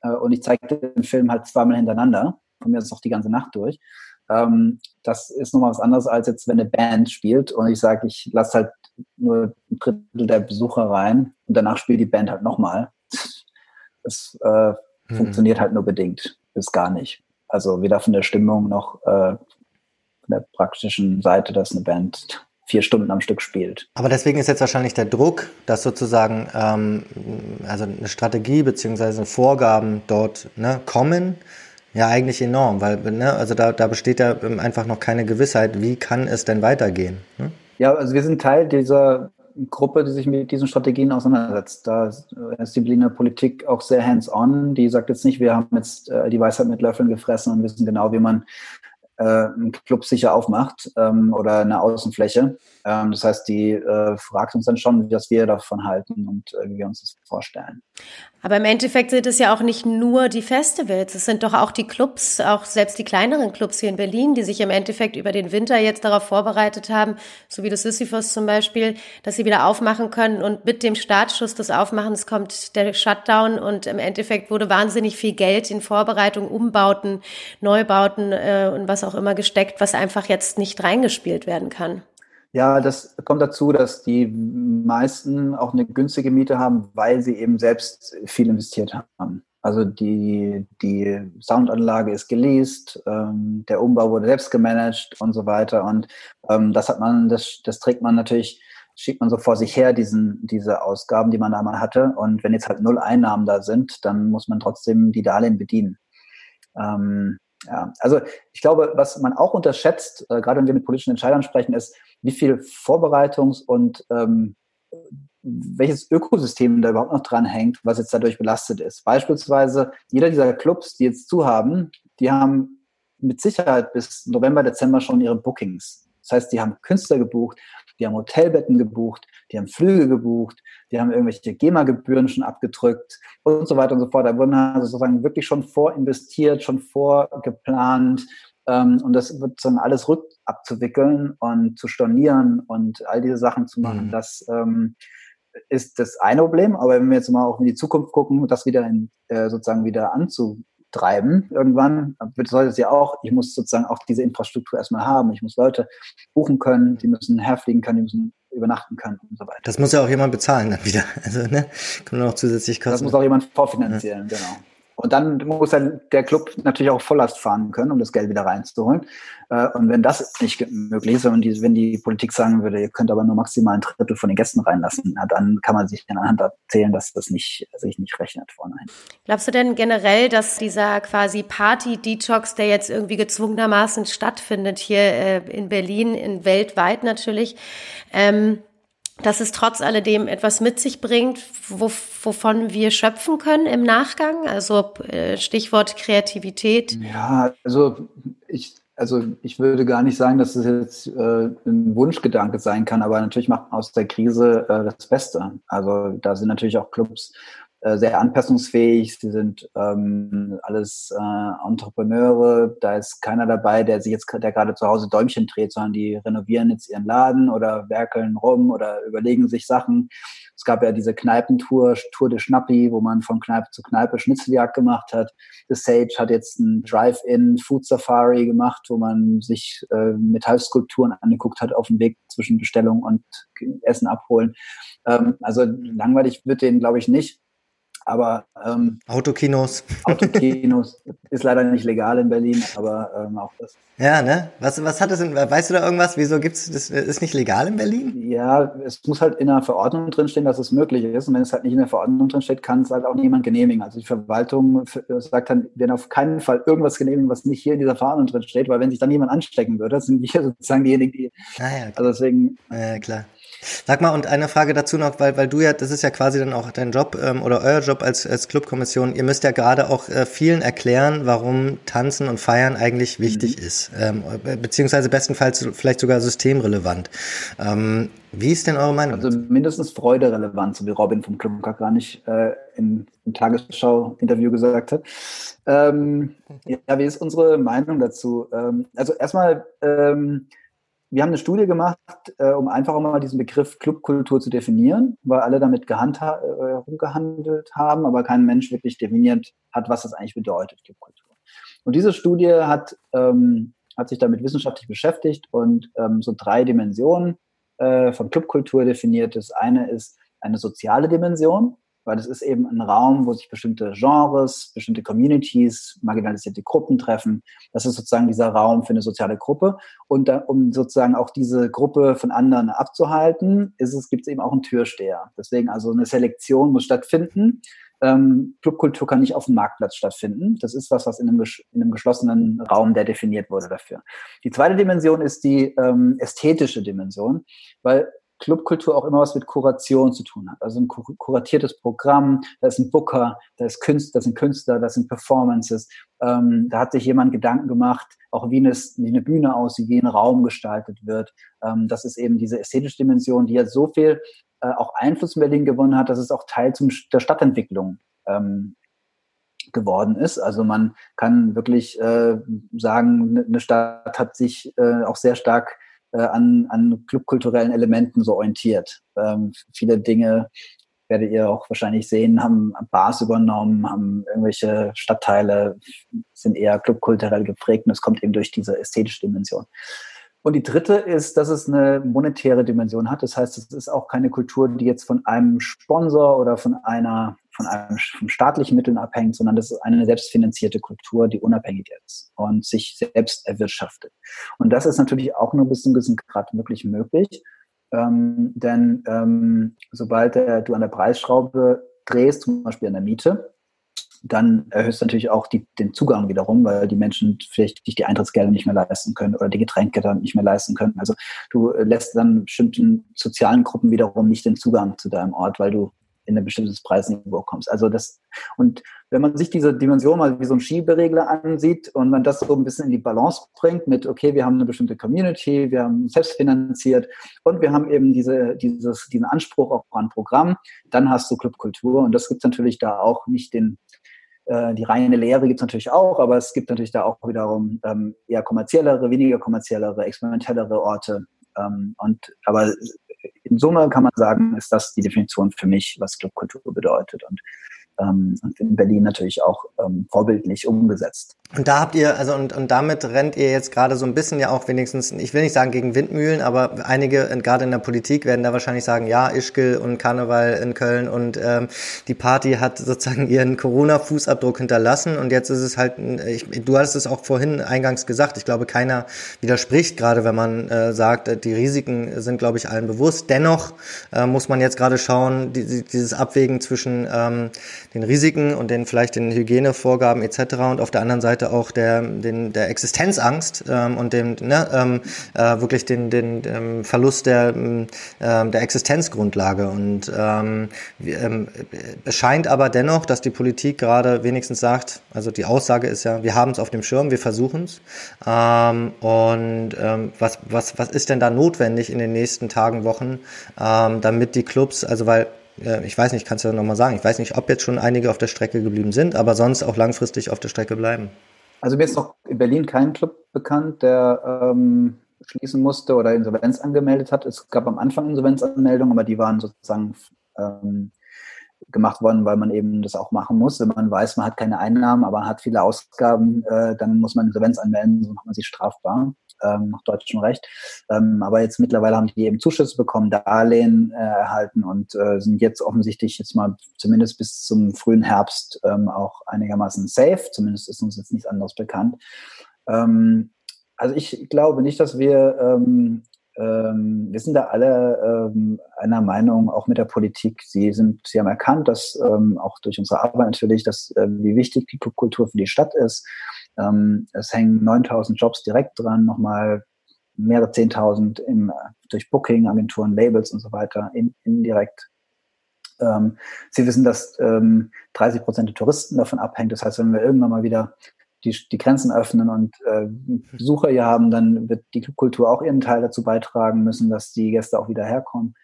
[SPEAKER 3] äh, und ich zeige den Film halt zweimal hintereinander, von mir ist es auch die ganze Nacht durch. Ähm, das ist nochmal was anderes, als jetzt, wenn eine Band spielt und ich sage, ich lasse halt nur ein Drittel der Besucher rein und danach spielt die Band halt nochmal. Das äh, mhm. funktioniert halt nur bedingt, bis gar nicht. Also weder von der Stimmung noch äh, von der praktischen Seite, dass eine Band vier Stunden am Stück spielt.
[SPEAKER 1] Aber deswegen ist jetzt wahrscheinlich der Druck, dass sozusagen ähm, also eine Strategie beziehungsweise Vorgaben dort ne, kommen, ja eigentlich enorm, weil ne, also da, da besteht ja einfach noch keine Gewissheit, wie kann es denn weitergehen. Ne?
[SPEAKER 3] Ja, also wir sind Teil dieser Gruppe, die sich mit diesen Strategien auseinandersetzt. Da ist die Berliner Politik auch sehr hands-on. Die sagt jetzt nicht, wir haben jetzt äh, die Weisheit mit Löffeln gefressen und wissen genau, wie man äh, einen Club sicher aufmacht ähm, oder eine Außenfläche. Ähm, das heißt, die äh, fragt uns dann schon, was wir davon halten und äh, wie wir uns das vorstellen.
[SPEAKER 2] Aber im Endeffekt sind es ja auch nicht nur die Festivals, es sind doch auch die Clubs, auch selbst die kleineren Clubs hier in Berlin, die sich im Endeffekt über den Winter jetzt darauf vorbereitet haben, so wie das Sisyphos zum Beispiel, dass sie wieder aufmachen können und mit dem Startschuss des Aufmachens kommt der Shutdown und im Endeffekt wurde wahnsinnig viel Geld in Vorbereitung, Umbauten, Neubauten äh, und was auch immer gesteckt, was einfach jetzt nicht reingespielt werden kann.
[SPEAKER 3] Ja, das kommt dazu, dass die meisten auch eine günstige Miete haben, weil sie eben selbst viel investiert haben. Also die, die Soundanlage ist geleast, ähm, der Umbau wurde selbst gemanagt und so weiter. Und ähm, das hat man, das, das trägt man natürlich, schiebt man so vor sich her, diesen, diese Ausgaben, die man da mal hatte. Und wenn jetzt halt null Einnahmen da sind, dann muss man trotzdem die Darlehen bedienen. Ähm, ja, also ich glaube, was man auch unterschätzt, äh, gerade wenn wir mit politischen Entscheidern sprechen, ist, wie viel Vorbereitungs- und ähm, welches Ökosystem da überhaupt noch dran hängt, was jetzt dadurch belastet ist. Beispielsweise jeder dieser Clubs, die jetzt zu haben, die haben mit Sicherheit bis November, Dezember schon ihre Bookings. Das heißt, die haben Künstler gebucht, die haben Hotelbetten gebucht, die haben Flüge gebucht, die haben irgendwelche GEMA-Gebühren schon abgedrückt und so weiter und so fort. Da wurden also sozusagen wirklich schon vorinvestiert, schon vorgeplant. Ähm, und das wird dann alles rückabzuwickeln und zu stornieren und all diese Sachen zu machen. Mhm. Das ähm, ist das eine Problem. Aber wenn wir jetzt mal auch in die Zukunft gucken, das wieder in, äh, sozusagen wieder anzu treiben irgendwann, bedeutet es ja auch, ich muss sozusagen auch diese Infrastruktur erstmal haben. Ich muss Leute buchen können, die müssen herfliegen können, die müssen übernachten können und so weiter.
[SPEAKER 1] Das muss ja auch jemand bezahlen dann wieder. Also, ne? Kann man auch zusätzlich kosten.
[SPEAKER 3] Das muss auch jemand vorfinanzieren, ja. genau. Und dann muss dann der Club natürlich auch Volllast fahren können, um das Geld wieder reinzuholen. Äh, und wenn das nicht möglich ist, wenn die, wenn die Politik sagen würde, ihr könnt aber nur maximal ein Drittel von den Gästen reinlassen, dann kann man sich in der Hand erzählen, dass das nicht, sich nicht rechnet vornein.
[SPEAKER 2] Glaubst du denn generell, dass dieser quasi Party-Detox, der jetzt irgendwie gezwungenermaßen stattfindet hier äh, in Berlin, in weltweit natürlich, ähm, dass es trotz alledem etwas mit sich bringt, wo, wovon wir schöpfen können im Nachgang? Also äh, Stichwort Kreativität.
[SPEAKER 3] Ja, also ich, also ich würde gar nicht sagen, dass es jetzt äh, ein Wunschgedanke sein kann, aber natürlich macht man aus der Krise äh, das Beste. Also da sind natürlich auch Clubs äh, sehr anpassungsfähig, sie sind ähm, alles äh, Entrepreneure, da ist keiner dabei, der sich jetzt, der gerade zu Hause Däumchen dreht, sondern die renovieren jetzt ihren Laden oder werkeln rum oder überlegen sich Sachen. Es gab ja diese Kneipentour, Tour de Schnappi, wo man von Kneipe zu Kneipe Schnitzeljagd gemacht hat. The Sage hat jetzt ein Drive-In Food Safari gemacht, wo man sich äh, Metallskulpturen angeguckt hat auf dem Weg zwischen Bestellung und Essen abholen. Ähm, also langweilig wird denen, glaube ich, nicht. Aber ähm,
[SPEAKER 1] Autokinos.
[SPEAKER 3] Autokinos ist leider nicht legal in Berlin, aber ähm, auch das.
[SPEAKER 1] Ja, ne? Was, was hat es denn, weißt du da irgendwas? Wieso gibt's das ist nicht legal in Berlin?
[SPEAKER 3] Ja, es muss halt in der Verordnung drinstehen, dass es möglich ist. Und wenn es halt nicht in der Verordnung drinsteht, kann es halt auch niemand genehmigen. Also die Verwaltung sagt dann, wir werden auf keinen Fall irgendwas genehmigen, was nicht hier in dieser Verordnung drinsteht, weil wenn sich dann jemand anstecken würde, sind wir sozusagen diejenigen, die.
[SPEAKER 1] Ah, ja, okay.
[SPEAKER 3] Also deswegen.
[SPEAKER 1] Ja, klar. Sag mal, und eine Frage dazu noch, weil, weil du ja, das ist ja quasi dann auch dein Job ähm, oder euer Job als, als Clubkommission, ihr müsst ja gerade auch äh, vielen erklären, warum Tanzen und Feiern eigentlich wichtig mhm. ist, ähm, beziehungsweise bestenfalls vielleicht sogar systemrelevant. Ähm, wie ist denn eure Meinung?
[SPEAKER 3] Also mindestens Freude relevant, so wie Robin vom Club gar nicht äh, im, im Tagesschau-Interview gesagt hat. Ähm, ja, wie ist unsere Meinung dazu? Ähm, also erstmal, ähm, wir haben eine Studie gemacht, äh, um einfach mal diesen Begriff Clubkultur zu definieren, weil alle damit gehandha- äh, haben, aber kein Mensch wirklich definiert hat, was das eigentlich bedeutet, Clubkultur. Und diese Studie hat, ähm, hat sich damit wissenschaftlich beschäftigt und ähm, so drei Dimensionen äh, von Clubkultur definiert. Das eine ist eine soziale Dimension, weil es ist eben ein Raum, wo sich bestimmte Genres, bestimmte Communities, marginalisierte Gruppen treffen. Das ist sozusagen dieser Raum für eine soziale Gruppe. Und da, um sozusagen auch diese Gruppe von anderen abzuhalten, ist es, gibt es eben auch einen Türsteher. Deswegen also eine Selektion muss stattfinden. Ähm, Clubkultur kann nicht auf dem Marktplatz stattfinden. Das ist was, was in einem, in einem geschlossenen Raum, der definiert wurde dafür. Die zweite Dimension ist die ähm, ästhetische Dimension, weil Clubkultur auch immer was mit Kuration zu tun hat. Also ein kuratiertes Programm, da ist ein Booker, da ist Künstler, da sind Künstler, da sind Performances. Ähm, da hat sich jemand Gedanken gemacht, auch wie eine, wie eine Bühne aussieht, wie ein Raum gestaltet wird. Ähm, das ist eben diese ästhetische Dimension, die ja so viel äh, auch Einfluss in Berlin gewonnen hat, dass es auch Teil zum, der Stadtentwicklung ähm, geworden ist. Also man kann wirklich äh, sagen, ne, eine Stadt hat sich äh, auch sehr stark äh, an, an clubkulturellen Elementen so orientiert. Ähm, viele Dinge werdet ihr auch wahrscheinlich sehen, haben Bars übernommen, haben irgendwelche Stadtteile, sind eher clubkulturell geprägt und es kommt eben durch diese ästhetische Dimension. Und die dritte ist, dass es eine monetäre Dimension hat. Das heißt, es ist auch keine Kultur, die jetzt von einem Sponsor oder von einer von einem von staatlichen Mitteln abhängt, sondern das ist eine selbstfinanzierte Kultur, die unabhängig ist und sich selbst erwirtschaftet. Und das ist natürlich auch nur bis zu einem gewissen Grad wirklich möglich. Ähm, denn ähm, sobald äh, du an der Preisschraube drehst, zum Beispiel an der Miete, dann erhöhst du natürlich auch die, den Zugang wiederum, weil die Menschen vielleicht sich die Eintrittsgelder nicht mehr leisten können oder die Getränke dann nicht mehr leisten können. Also du lässt dann bestimmten sozialen Gruppen wiederum nicht den Zugang zu deinem Ort, weil du in ein bestimmtes Preisniveau kommst. Also das, und wenn man sich diese Dimension mal wie so ein Schieberegler ansieht und man das so ein bisschen in die Balance bringt mit, okay, wir haben eine bestimmte Community, wir haben selbstfinanziert und wir haben eben diese, dieses, diesen Anspruch auch an Programm, dann hast du Clubkultur und das gibt natürlich da auch nicht den, äh, die reine Lehre gibt es natürlich auch, aber es gibt natürlich da auch wiederum ähm, eher kommerziellere, weniger kommerziellere, experimentellere Orte. Ähm, und aber in Summe kann man sagen, ist das die Definition für mich, was Clubkultur bedeutet. Und ähm, in Berlin natürlich auch ähm, vorbildlich umgesetzt.
[SPEAKER 1] Und da habt ihr, also und, und damit rennt ihr jetzt gerade so ein bisschen ja auch wenigstens, ich will nicht sagen gegen Windmühlen, aber einige, gerade in der Politik, werden da wahrscheinlich sagen, ja, Ischgl und Karneval in Köln und ähm, die Party hat sozusagen ihren Corona-Fußabdruck hinterlassen und jetzt ist es halt, ich, du hast es auch vorhin eingangs gesagt, ich glaube, keiner widerspricht gerade, wenn man äh, sagt, die Risiken sind, glaube ich, allen bewusst. Dennoch äh, muss man jetzt gerade schauen, die, dieses Abwägen zwischen ähm, den Risiken und den vielleicht den Hygienevorgaben etc. und auf der anderen Seite auch der, den, der Existenzangst ähm, und dem ne, ähm, äh, wirklich den, den ähm, Verlust der, ähm, der Existenzgrundlage. Und ähm, ähm, es scheint aber dennoch, dass die Politik gerade wenigstens sagt, also die Aussage ist ja, wir haben es auf dem Schirm, wir versuchen es. Ähm, und ähm, was, was, was ist denn da notwendig in den nächsten Tagen, Wochen, ähm, damit die Clubs, also weil ich weiß nicht, kannst du ja nochmal sagen, ich weiß nicht, ob jetzt schon einige auf der Strecke geblieben sind, aber sonst auch langfristig auf der Strecke bleiben.
[SPEAKER 3] Also mir ist noch in Berlin kein Club bekannt, der ähm, schließen musste oder Insolvenz angemeldet hat. Es gab am Anfang Insolvenzanmeldungen, aber die waren sozusagen ähm, gemacht worden, weil man eben das auch machen muss. Wenn man weiß, man hat keine Einnahmen, aber hat viele Ausgaben, äh, dann muss man Insolvenz anmelden, so macht man sich strafbar ähm, nach deutschem Recht. Ähm, aber jetzt mittlerweile haben die eben Zuschüsse bekommen, Darlehen äh, erhalten und äh, sind jetzt offensichtlich jetzt mal zumindest bis zum frühen Herbst ähm, auch einigermaßen safe. Zumindest ist uns jetzt nichts anderes bekannt. Ähm, also ich glaube nicht, dass wir ähm, ähm, wir sind da alle ähm, einer Meinung, auch mit der Politik. Sie sind, sie haben erkannt, dass ähm, auch durch unsere Arbeit natürlich, dass äh, wie wichtig die Kultur für die Stadt ist. Ähm, es hängen 9000 Jobs direkt dran, nochmal mehrere 10.000 im, durch Booking, Agenturen, Labels und so weiter in, indirekt. Ähm, sie wissen, dass ähm, 30 Prozent der Touristen davon abhängt. Das heißt, wenn wir irgendwann mal wieder die, die Grenzen öffnen und äh, Besucher hier haben, dann wird die Clubkultur auch ihren Teil dazu beitragen müssen, dass die Gäste auch wieder herkommen.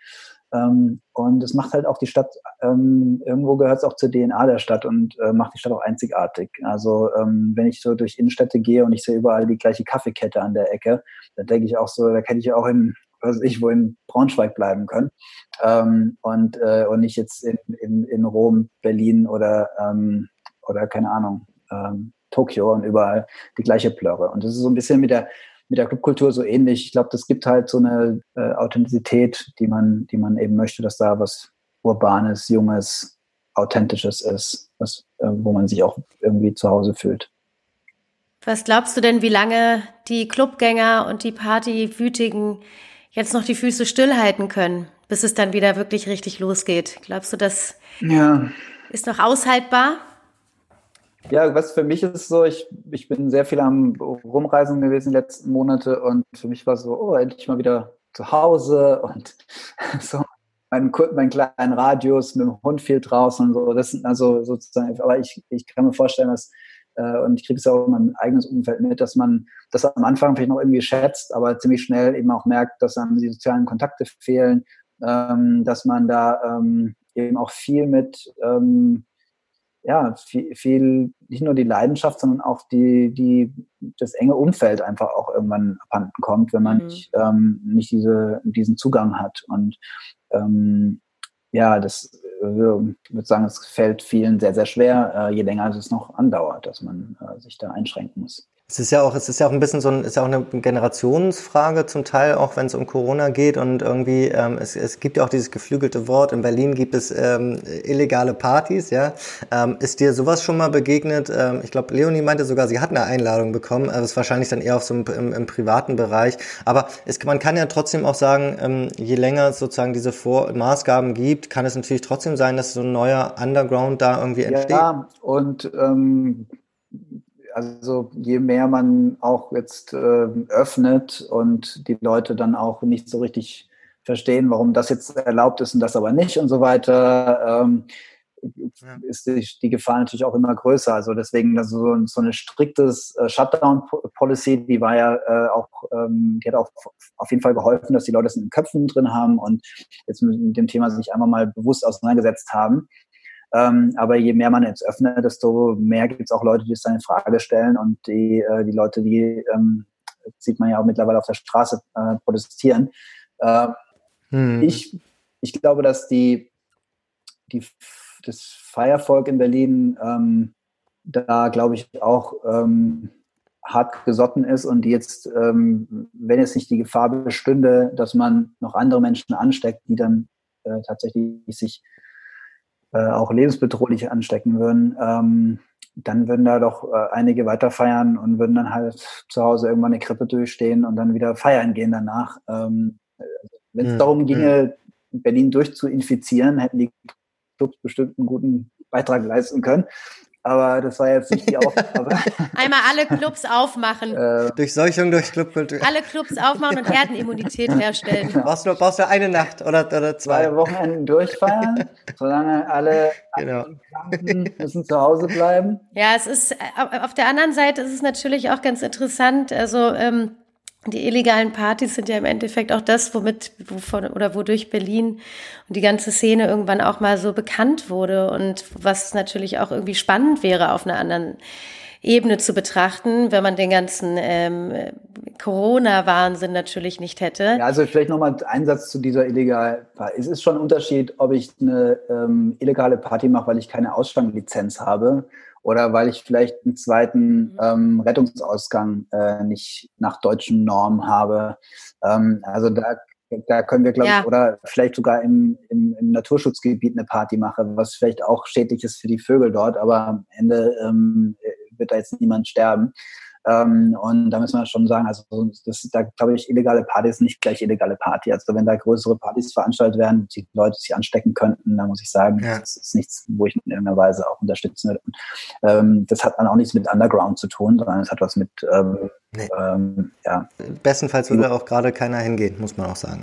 [SPEAKER 3] Ähm, und es macht halt auch die Stadt, ähm, irgendwo gehört es auch zur DNA der Stadt und äh, macht die Stadt auch einzigartig. Also ähm, wenn ich so durch Innenstädte gehe und ich sehe überall die gleiche Kaffeekette an der Ecke, dann denke ich auch so, da hätte ich auch in, was ich, wo in Braunschweig bleiben können. Ähm, und, äh, und nicht jetzt in, in, in Rom, Berlin oder, ähm, oder keine Ahnung, ähm, Tokio und überall die gleiche Plörre. Und das ist so ein bisschen mit der mit der Clubkultur so ähnlich. Ich glaube, das gibt halt so eine äh, Authentizität, die man, die man eben möchte, dass da was Urbanes, Junges, Authentisches ist, was, äh, wo man sich auch irgendwie zu Hause fühlt.
[SPEAKER 2] Was glaubst du denn, wie lange die Clubgänger und die Partywütigen jetzt noch die Füße stillhalten können, bis es dann wieder wirklich richtig losgeht? Glaubst du, das ja. ist noch aushaltbar?
[SPEAKER 3] Ja, was für mich ist so, ich, ich bin sehr viel am Rumreisen gewesen die letzten Monate und für mich war so, oh, endlich mal wieder zu Hause und so mein, mein kleinen Radius mit dem Hund viel draußen und so. Das sind also sozusagen, aber ich, ich kann mir vorstellen, dass, äh, und ich kriege es auch in meinem eigenen Umfeld mit, dass man das am Anfang vielleicht noch irgendwie schätzt, aber ziemlich schnell eben auch merkt, dass dann die sozialen Kontakte fehlen, ähm, dass man da ähm, eben auch viel mit ähm, ja, viel, viel, nicht nur die Leidenschaft, sondern auch die, die, das enge Umfeld einfach auch irgendwann abhanden kommt, wenn man mhm. nicht, ähm, nicht diese, diesen Zugang hat. Und ähm, ja, das äh, würde sagen, es fällt vielen sehr, sehr schwer, äh, je länger es noch andauert, dass man äh, sich da einschränken muss.
[SPEAKER 1] Es ist ja auch, es ist ja auch ein bisschen so ein, ist ja auch eine Generationsfrage zum Teil, auch wenn es um Corona geht und irgendwie, ähm, es, es gibt ja auch dieses geflügelte Wort, in Berlin gibt es ähm, illegale Partys, ja. Ähm, ist dir sowas schon mal begegnet? Ähm, ich glaube, Leonie meinte sogar, sie hat eine Einladung bekommen, also ist wahrscheinlich dann eher auf so einem, im, im privaten Bereich. Aber es, man kann ja trotzdem auch sagen, ähm, je länger es sozusagen diese Vor Maßgaben gibt, kann es natürlich trotzdem sein, dass so ein neuer Underground da irgendwie entsteht.
[SPEAKER 3] Ja, und ähm also je mehr man auch jetzt äh, öffnet und die Leute dann auch nicht so richtig verstehen, warum das jetzt erlaubt ist und das aber nicht und so weiter, ähm, ja. ist die, die, Gefahr natürlich auch immer größer. Also deswegen also so, so eine striktes äh, Shutdown-Policy, die war ja äh, auch, ähm, die hat auch auf jeden Fall geholfen, dass die Leute es in den Köpfen drin haben und jetzt mit dem Thema sich einmal mal bewusst auseinandergesetzt haben. Ähm, aber je mehr man jetzt öffnet, desto mehr gibt es auch Leute, die es dann in Frage stellen und die, äh, die Leute, die ähm, sieht man ja auch mittlerweile auf der Straße äh, protestieren. Äh, hm. ich, ich glaube, dass die, die, das Feiervolk in Berlin ähm, da, glaube ich, auch ähm, hart gesotten ist und die jetzt, ähm, wenn jetzt nicht die Gefahr bestünde, dass man noch andere Menschen ansteckt, die dann äh, tatsächlich sich äh, auch lebensbedrohlich anstecken würden, ähm, dann würden da doch äh, einige weiter feiern und würden dann halt zu Hause irgendwann eine Krippe durchstehen und dann wieder feiern gehen danach. Ähm, Wenn es mhm. darum ginge, Berlin durchzuinfizieren, hätten die Clubs bestimmt einen guten Beitrag leisten können. Aber das war jetzt nicht die Aufgabe.
[SPEAKER 2] Einmal alle Clubs aufmachen.
[SPEAKER 1] Äh, Durchseuchung durch Clubkultur.
[SPEAKER 2] Alle Clubs aufmachen und Herdenimmunität herstellen.
[SPEAKER 1] Genau. Brauchst, du, brauchst du eine Nacht oder, oder zwei?
[SPEAKER 3] Zwei Wochenenden durchfeiern, solange alle genau. müssen zu Hause bleiben.
[SPEAKER 2] Ja, es ist, äh, auf der anderen Seite ist es natürlich auch ganz interessant, also, ähm, die illegalen Partys sind ja im Endeffekt auch das, womit, wovon oder wodurch Berlin und die ganze Szene irgendwann auch mal so bekannt wurde und was natürlich auch irgendwie spannend wäre auf einer anderen Ebene zu betrachten, wenn man den ganzen ähm, Corona-Wahnsinn natürlich nicht hätte.
[SPEAKER 3] Ja, also vielleicht nochmal ein Satz zu dieser illegalen Party. Es ist schon ein Unterschied, ob ich eine ähm, illegale Party mache, weil ich keine Ausstellungslizenz habe oder weil ich vielleicht einen zweiten mhm. ähm, Rettungsausgang äh, nicht nach deutschen Normen habe. Ähm, also da, da können wir, glaube ja. ich, oder vielleicht sogar im, im, im Naturschutzgebiet eine Party machen, was vielleicht auch schädlich ist für die Vögel dort, aber am Ende ähm, wird da jetzt niemand sterben. Ähm, und da müssen wir schon sagen, also das, da glaube ich, illegale Party ist nicht gleich illegale Party. Also wenn da größere Partys veranstaltet werden, die Leute sich anstecken könnten, da muss ich sagen, ja. das ist nichts, wo ich in irgendeiner Weise auch unterstützen würde. Ähm, das hat dann auch nichts mit Underground zu tun, sondern es hat was mit ähm, nee. ähm, ja.
[SPEAKER 1] Bestenfalls würde auch gerade keiner hingehen, muss man auch sagen.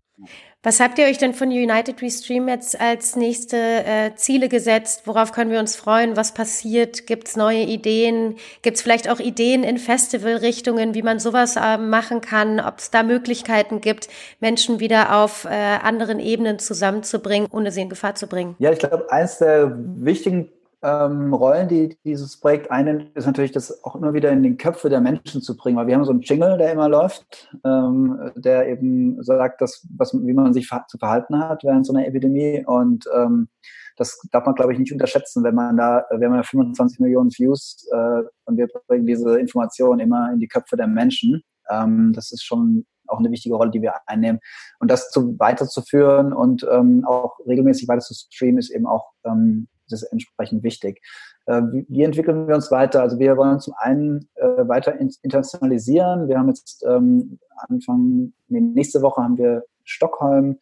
[SPEAKER 2] Was habt ihr euch denn von United Restream jetzt als nächste äh, Ziele gesetzt? Worauf können wir uns freuen? Was passiert? Gibt es neue Ideen? Gibt es vielleicht auch Ideen in Festivalrichtungen, wie man sowas äh, machen kann? Ob es da Möglichkeiten gibt, Menschen wieder auf äh, anderen Ebenen zusammenzubringen, ohne sie in Gefahr zu bringen?
[SPEAKER 3] Ja, ich glaube, eins der wichtigen ähm, Rollen, die dieses Projekt einnimmt, ist natürlich, das auch immer wieder in den Köpfe der Menschen zu bringen, weil wir haben so einen Jingle, der immer läuft, ähm, der eben sagt, dass, was, wie man sich zu verhalten hat während so einer Epidemie und ähm, das darf man, glaube ich, nicht unterschätzen, wenn man da, wir haben ja 25 Millionen Views äh, und wir bringen diese Information immer in die Köpfe der Menschen. Ähm, das ist schon auch eine wichtige Rolle, die wir einnehmen. Und das zu, weiterzuführen und ähm, auch regelmäßig weiter zu streamen, ist eben auch ähm, das ist entsprechend wichtig. Äh, wie entwickeln wir uns weiter? Also wir wollen zum einen äh, weiter internationalisieren. Wir haben jetzt ähm, Anfang, nee, nächste Woche haben wir Stockholm,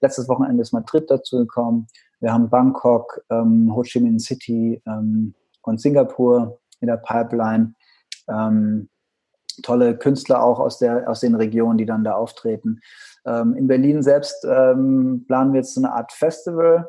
[SPEAKER 3] letztes Wochenende ist Madrid dazu gekommen. Wir haben Bangkok, ähm, Ho Chi Minh City ähm, und Singapur in der Pipeline. Ähm, tolle Künstler auch aus, der, aus den Regionen, die dann da auftreten. Ähm, in Berlin selbst ähm, planen wir jetzt so eine Art Festival,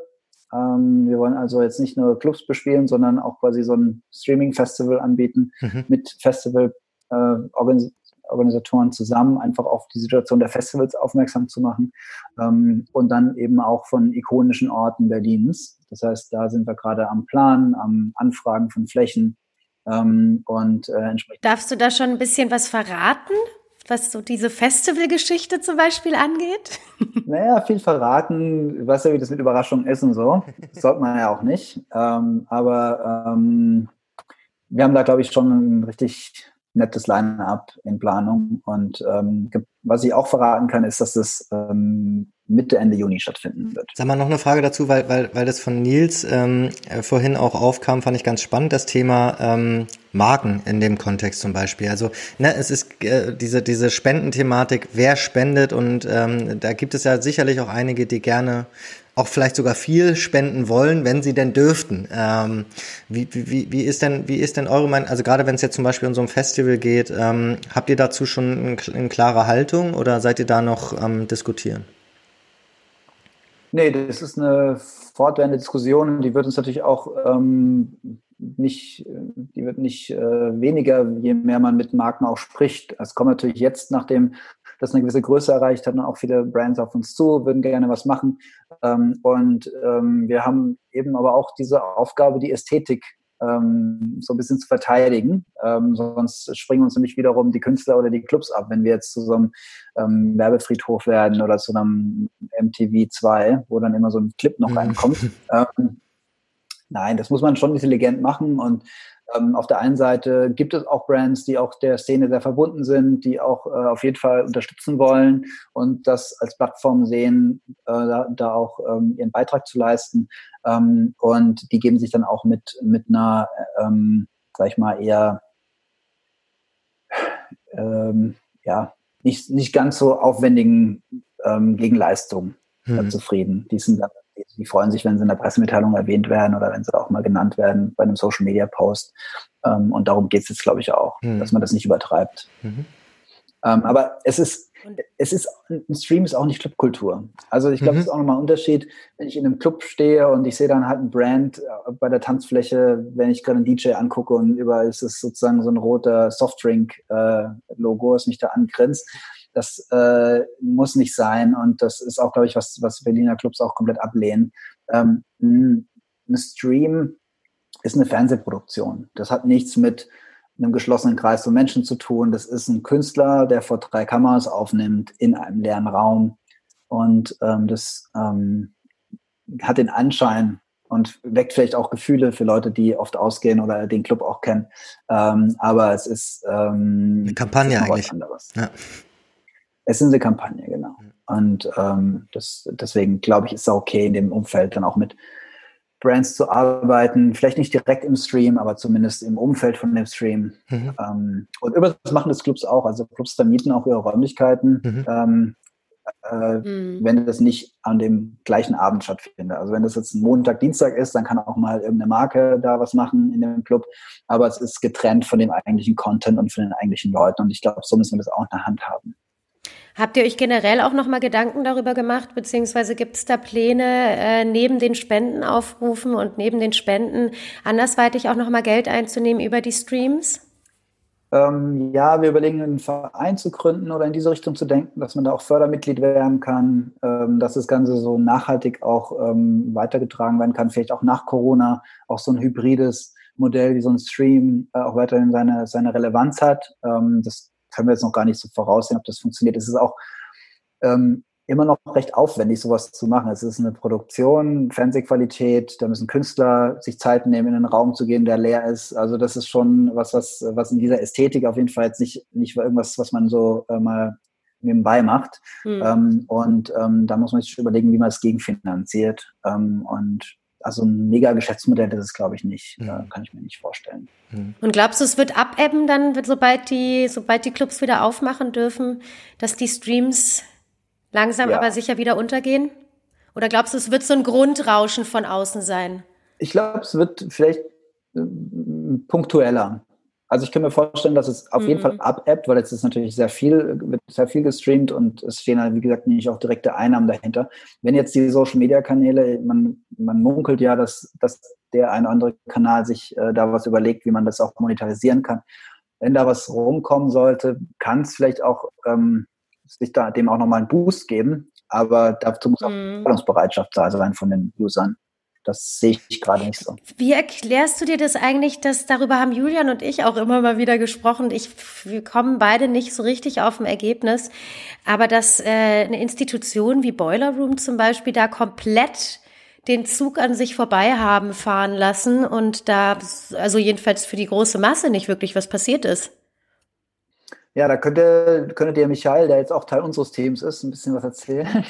[SPEAKER 3] ähm, wir wollen also jetzt nicht nur Clubs bespielen, sondern auch quasi so ein Streaming-Festival anbieten mhm. mit Festival-Organisatoren äh, zusammen, einfach auf die Situation der Festivals aufmerksam zu machen ähm, und dann eben auch von ikonischen Orten Berlins. Das heißt, da sind wir gerade am Plan, am Anfragen von Flächen. Ähm, und äh, entsprechend.
[SPEAKER 2] Darfst du da schon ein bisschen was verraten? Was so diese Festivalgeschichte zum Beispiel angeht?
[SPEAKER 3] Naja, viel verraten. Ich weiß ja, wie das mit Überraschungen ist und so. Das sollte man ja auch nicht. Ähm, aber ähm, wir haben da, glaube ich, schon ein richtig nettes Line-up in Planung. Und ähm, was ich auch verraten kann, ist, dass es ähm, Mitte, Ende Juni stattfinden wird.
[SPEAKER 1] Sag mal noch eine Frage dazu, weil, weil, weil das von Nils ähm, äh, vorhin auch aufkam, fand ich ganz spannend, das Thema ähm, Marken in dem Kontext zum Beispiel. Also ne, es ist äh, diese, diese Spendenthematik, wer spendet und ähm, da gibt es ja sicherlich auch einige, die gerne auch vielleicht sogar viel spenden wollen, wenn sie denn dürften. Ähm, wie, wie, wie, ist denn, wie ist denn eure Meinung, also gerade wenn es jetzt zum Beispiel um so ein Festival geht, ähm, habt ihr dazu schon eine klare Haltung oder seid ihr da noch am Diskutieren?
[SPEAKER 3] Nee, das ist eine fortwährende Diskussion, die wird uns natürlich auch ähm, nicht, die wird nicht äh, weniger, je mehr man mit Marken auch spricht. Es kommt natürlich jetzt, nachdem das eine gewisse Größe erreicht hat, auch viele Brands auf uns zu, würden gerne was machen. Ähm, und ähm, wir haben eben aber auch diese Aufgabe, die Ästhetik ähm, so ein bisschen zu verteidigen. Ähm, sonst springen uns nämlich wiederum die Künstler oder die Clubs ab, wenn wir jetzt zu so einem ähm, Werbefriedhof werden oder zu einem MTV 2, wo dann immer so ein Clip noch mhm. reinkommt. ähm, nein, das muss man schon intelligent machen und ähm, auf der einen Seite gibt es auch Brands, die auch der Szene sehr verbunden sind, die auch äh, auf jeden Fall unterstützen wollen und das als Plattform sehen, äh, da, da, auch ähm, ihren Beitrag zu leisten. Ähm, und die geben sich dann auch mit, mit einer, ähm, sag ich mal, eher ähm, ja, nicht, nicht ganz so aufwendigen ähm, Gegenleistung hm. zufrieden. Die sind dann die freuen sich, wenn sie in der Pressemitteilung erwähnt werden oder wenn sie auch mal genannt werden bei einem Social Media Post. Ähm, und darum geht es jetzt, glaube ich, auch, mhm. dass man das nicht übertreibt. Mhm. Ähm, aber es ist, es ist, ein Stream ist auch nicht Clubkultur. Also ich glaube, es mhm. ist auch nochmal ein Unterschied, wenn ich in einem Club stehe und ich sehe dann halt ein Brand äh, bei der Tanzfläche, wenn ich gerade einen DJ angucke und überall ist es sozusagen so ein roter Softdrink-Logo, äh, was mich da angrenzt das äh, muss nicht sein und das ist auch, glaube ich, was, was Berliner Clubs auch komplett ablehnen. Ähm, ein Stream ist eine Fernsehproduktion. Das hat nichts mit einem geschlossenen Kreis von Menschen zu tun. Das ist ein Künstler, der vor drei Kameras aufnimmt in einem leeren Raum. Und ähm, das ähm, hat den Anschein und weckt vielleicht auch Gefühle für Leute, die oft ausgehen oder den Club auch kennen. Ähm, aber es ist
[SPEAKER 1] ähm, eine Kampagne ist eigentlich.
[SPEAKER 3] Anderes. Ja. Es ist eine Kampagne, genau. Und ähm, das, deswegen glaube ich, ist es okay, in dem Umfeld dann auch mit Brands zu arbeiten, vielleicht nicht direkt im Stream, aber zumindest im Umfeld von dem Stream. Mhm. Ähm, und über das machen das Clubs auch. Also Clubs da mieten auch ihre Räumlichkeiten, mhm. ähm, äh, mhm. wenn das nicht an dem gleichen Abend stattfindet. Also wenn das jetzt ein Montag, Dienstag ist, dann kann auch mal irgendeine Marke da was machen in dem Club. Aber es ist getrennt von dem eigentlichen Content und von den eigentlichen Leuten. Und ich glaube, so müssen wir das auch in der Hand haben.
[SPEAKER 2] Habt ihr euch generell auch nochmal Gedanken darüber gemacht, beziehungsweise gibt es da Pläne, äh, neben den Spendenaufrufen und neben den Spenden andersweitig auch nochmal Geld einzunehmen über die Streams?
[SPEAKER 3] Ähm, ja, wir überlegen, einen Verein zu gründen oder in diese Richtung zu denken, dass man da auch Fördermitglied werden kann, ähm, dass das Ganze so nachhaltig auch ähm, weitergetragen werden kann, vielleicht auch nach Corona, auch so ein hybrides Modell wie so ein Stream äh, auch weiterhin seine, seine Relevanz hat. Ähm, das können wir jetzt noch gar nicht so voraussehen, ob das funktioniert. Es ist auch ähm, immer noch recht aufwendig, sowas zu machen. Es ist eine Produktion, Fernsehqualität, da müssen Künstler sich Zeit nehmen, in einen Raum zu gehen, der leer ist. Also das ist schon was, was, was in dieser Ästhetik auf jeden Fall jetzt nicht, nicht irgendwas, was man so äh, mal nebenbei macht. Mhm. Ähm, und ähm, da muss man sich überlegen, wie man es gegenfinanziert. Ähm, und also ein mega Geschäftsmodell das ist glaube ich, nicht. Mhm. kann ich mir nicht vorstellen.
[SPEAKER 2] Mhm. Und glaubst du, es wird abebben dann, sobald die, sobald die Clubs wieder aufmachen dürfen, dass die Streams langsam ja. aber sicher wieder untergehen? Oder glaubst du, es wird so ein Grundrauschen von außen sein?
[SPEAKER 3] Ich glaube, es wird vielleicht äh, punktueller. Also ich kann mir vorstellen, dass es auf mhm. jeden Fall abebbt, weil jetzt ist natürlich sehr viel, wird sehr viel gestreamt und es stehen halt, wie gesagt, nicht auch direkte Einnahmen dahinter. Wenn jetzt die Social Media Kanäle, man, man munkelt ja, dass, dass der eine oder andere Kanal sich äh, da was überlegt, wie man das auch monetarisieren kann. Wenn da was rumkommen sollte, kann es vielleicht auch ähm, sich da dem auch nochmal einen Boost geben. Aber dazu muss auch mhm. Zahlungsbereitschaft da sein von den Usern. Das sehe ich gerade nicht so.
[SPEAKER 2] Wie erklärst du dir das eigentlich, dass darüber haben Julian und ich auch immer mal wieder gesprochen. Ich, wir kommen beide nicht so richtig auf ein Ergebnis, aber dass äh, eine Institution wie Boiler Room zum Beispiel da komplett den Zug an sich vorbei haben fahren lassen und da, also jedenfalls für die große Masse nicht wirklich was passiert ist.
[SPEAKER 3] Ja, da könnte, könnte der Michael, der jetzt auch Teil unseres Teams ist, ein bisschen was erzählen.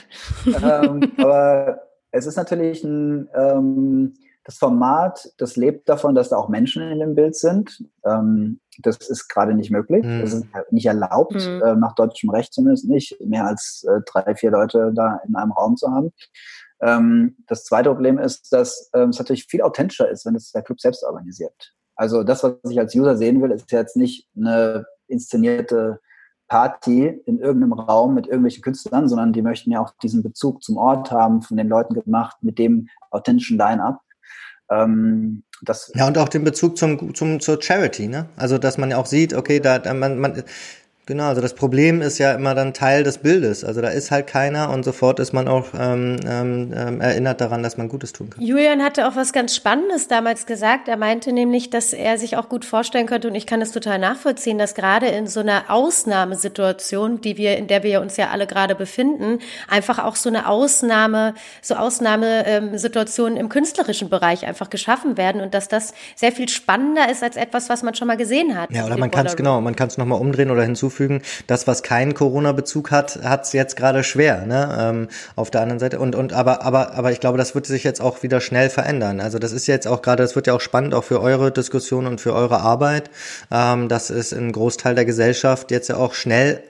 [SPEAKER 3] ähm, aber es ist natürlich ein, ähm, das Format, das lebt davon, dass da auch Menschen in dem Bild sind. Ähm, das ist gerade nicht möglich. Mhm. Das ist halt nicht erlaubt, mhm. äh, nach deutschem Recht zumindest nicht, mehr als äh, drei, vier Leute da in einem Raum zu haben. Ähm, das zweite Problem ist, dass ähm, es natürlich viel authentischer ist, wenn es der Club selbst organisiert. Also das, was ich als User sehen will, ist jetzt nicht eine inszenierte Party in irgendeinem Raum mit irgendwelchen Künstlern, sondern die möchten ja auch diesen Bezug zum Ort haben, von den Leuten gemacht, mit dem authentischen Line-Up.
[SPEAKER 1] Ähm, das ja, und auch den Bezug zum, zum, zur Charity, ne? Also, dass man ja auch sieht, okay, da, man, man, Genau, also das Problem ist ja immer dann Teil des Bildes. Also da ist halt keiner und sofort ist man auch ähm, ähm, ähm, erinnert daran, dass man Gutes tun kann.
[SPEAKER 2] Julian hatte auch was ganz Spannendes damals gesagt. Er meinte nämlich, dass er sich auch gut vorstellen könnte, und ich kann das total nachvollziehen, dass gerade in so einer Ausnahmesituation, die wir, in der wir uns ja alle gerade befinden, einfach auch so eine Ausnahme, so Ausnahmesituationen im künstlerischen Bereich einfach geschaffen werden und dass das sehr viel spannender ist als etwas, was man schon mal gesehen hat.
[SPEAKER 1] Ja, oder man kann es genau, man kann es nochmal umdrehen oder hinzufügen hinzufügen, das, was keinen Corona-Bezug hat, hat es jetzt gerade schwer, ne? Ähm, auf der anderen Seite. Und, und aber, aber, aber ich glaube, das wird sich jetzt auch wieder schnell verändern. Also das ist jetzt auch gerade, das wird ja auch spannend, auch für eure Diskussion und für eure Arbeit, ähm, dass es ein Großteil der Gesellschaft jetzt ja auch schnell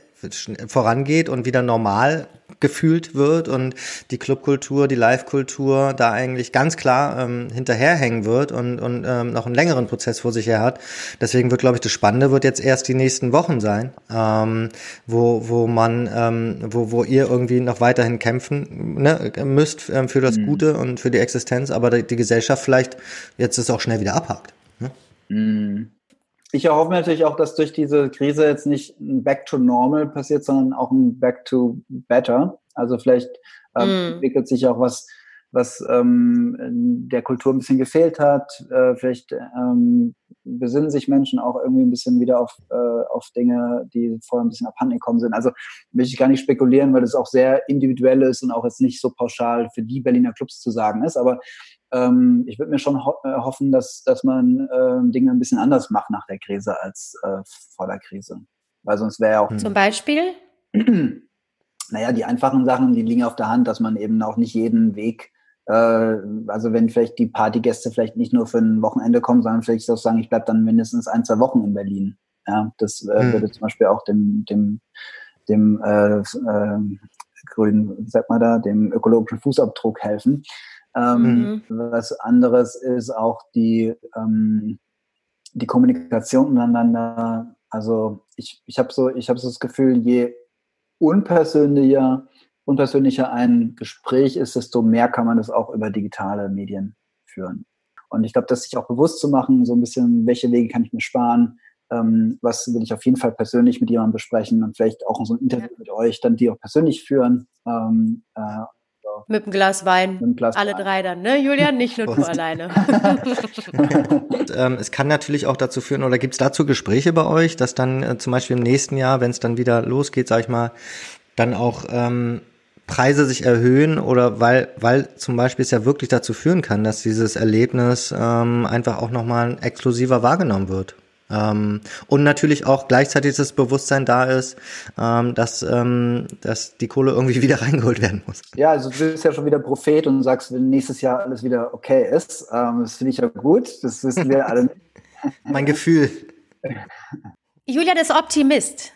[SPEAKER 1] vorangeht und wieder normal gefühlt wird und die Clubkultur, die Live-Kultur da eigentlich ganz klar ähm, hinterherhängen wird und, und ähm, noch einen längeren Prozess vor sich her hat. Deswegen wird, glaube ich, das Spannende wird jetzt erst die nächsten Wochen sein, ähm, wo, wo man, ähm, wo, wo ihr irgendwie noch weiterhin kämpfen ne, müsst ähm, für das mhm. Gute und für die Existenz, aber die, die Gesellschaft vielleicht jetzt ist auch schnell wieder abhakt. Ne?
[SPEAKER 3] Mhm ich erhoffe natürlich auch, dass durch diese Krise jetzt nicht ein Back to Normal passiert, sondern auch ein Back to Better. Also vielleicht ähm, mm. entwickelt sich auch was, was ähm, der Kultur ein bisschen gefehlt hat. Äh, vielleicht ähm, besinnen sich Menschen auch irgendwie ein bisschen wieder auf, äh, auf Dinge, die vorher ein bisschen abhanden gekommen sind. Also will ich gar nicht spekulieren, weil das auch sehr individuell ist und auch jetzt nicht so pauschal für die Berliner Clubs zu sagen ist. Aber ähm, ich würde mir schon ho äh, hoffen, dass, dass man äh, Dinge ein bisschen anders macht nach der Krise als äh, vor der Krise. Weil sonst wäre ja auch.
[SPEAKER 2] Zum Beispiel?
[SPEAKER 3] naja, die einfachen Sachen, die liegen auf der Hand, dass man eben auch nicht jeden Weg also wenn vielleicht die Partygäste vielleicht nicht nur für ein Wochenende kommen, sondern vielleicht auch sagen, ich bleibe dann mindestens ein, zwei Wochen in Berlin. Ja, das äh, mhm. würde zum Beispiel auch dem, dem, dem äh, äh, grünen, sag mal da, dem ökologischen Fußabdruck helfen. Ähm, mhm. Was anderes ist auch die, ähm, die Kommunikation untereinander. Also ich, ich habe so, ich habe so das Gefühl, je unpersönlicher unpersönlicher ein Gespräch ist, desto mehr kann man das auch über digitale Medien führen. Und ich glaube, das sich auch bewusst zu machen, so ein bisschen, welche Wege kann ich mir sparen, ähm, was will ich auf jeden Fall persönlich mit jemandem besprechen und vielleicht auch so ein Interview ja. mit euch, dann die auch persönlich führen. Ähm,
[SPEAKER 2] äh, so. Mit einem Glas Wein. Mit einem Glas Alle Wein. drei dann, ne, Julian? Nicht nur du alleine.
[SPEAKER 1] und, ähm, es kann natürlich auch dazu führen, oder gibt es dazu Gespräche bei euch, dass dann äh, zum Beispiel im nächsten Jahr, wenn es dann wieder losgeht, sag ich mal, dann auch ähm, Preise sich erhöhen oder weil, weil zum Beispiel es ja wirklich dazu führen kann, dass dieses Erlebnis ähm, einfach auch nochmal exklusiver wahrgenommen wird. Ähm, und natürlich auch gleichzeitig das Bewusstsein da ist, ähm, dass, ähm, dass die Kohle irgendwie wieder reingeholt werden muss.
[SPEAKER 3] Ja, also du bist ja schon wieder Prophet und sagst, wenn nächstes Jahr alles wieder okay ist, ähm, das finde ich ja gut, das wissen wir alle.
[SPEAKER 1] mein Gefühl.
[SPEAKER 2] Julian ist Optimist.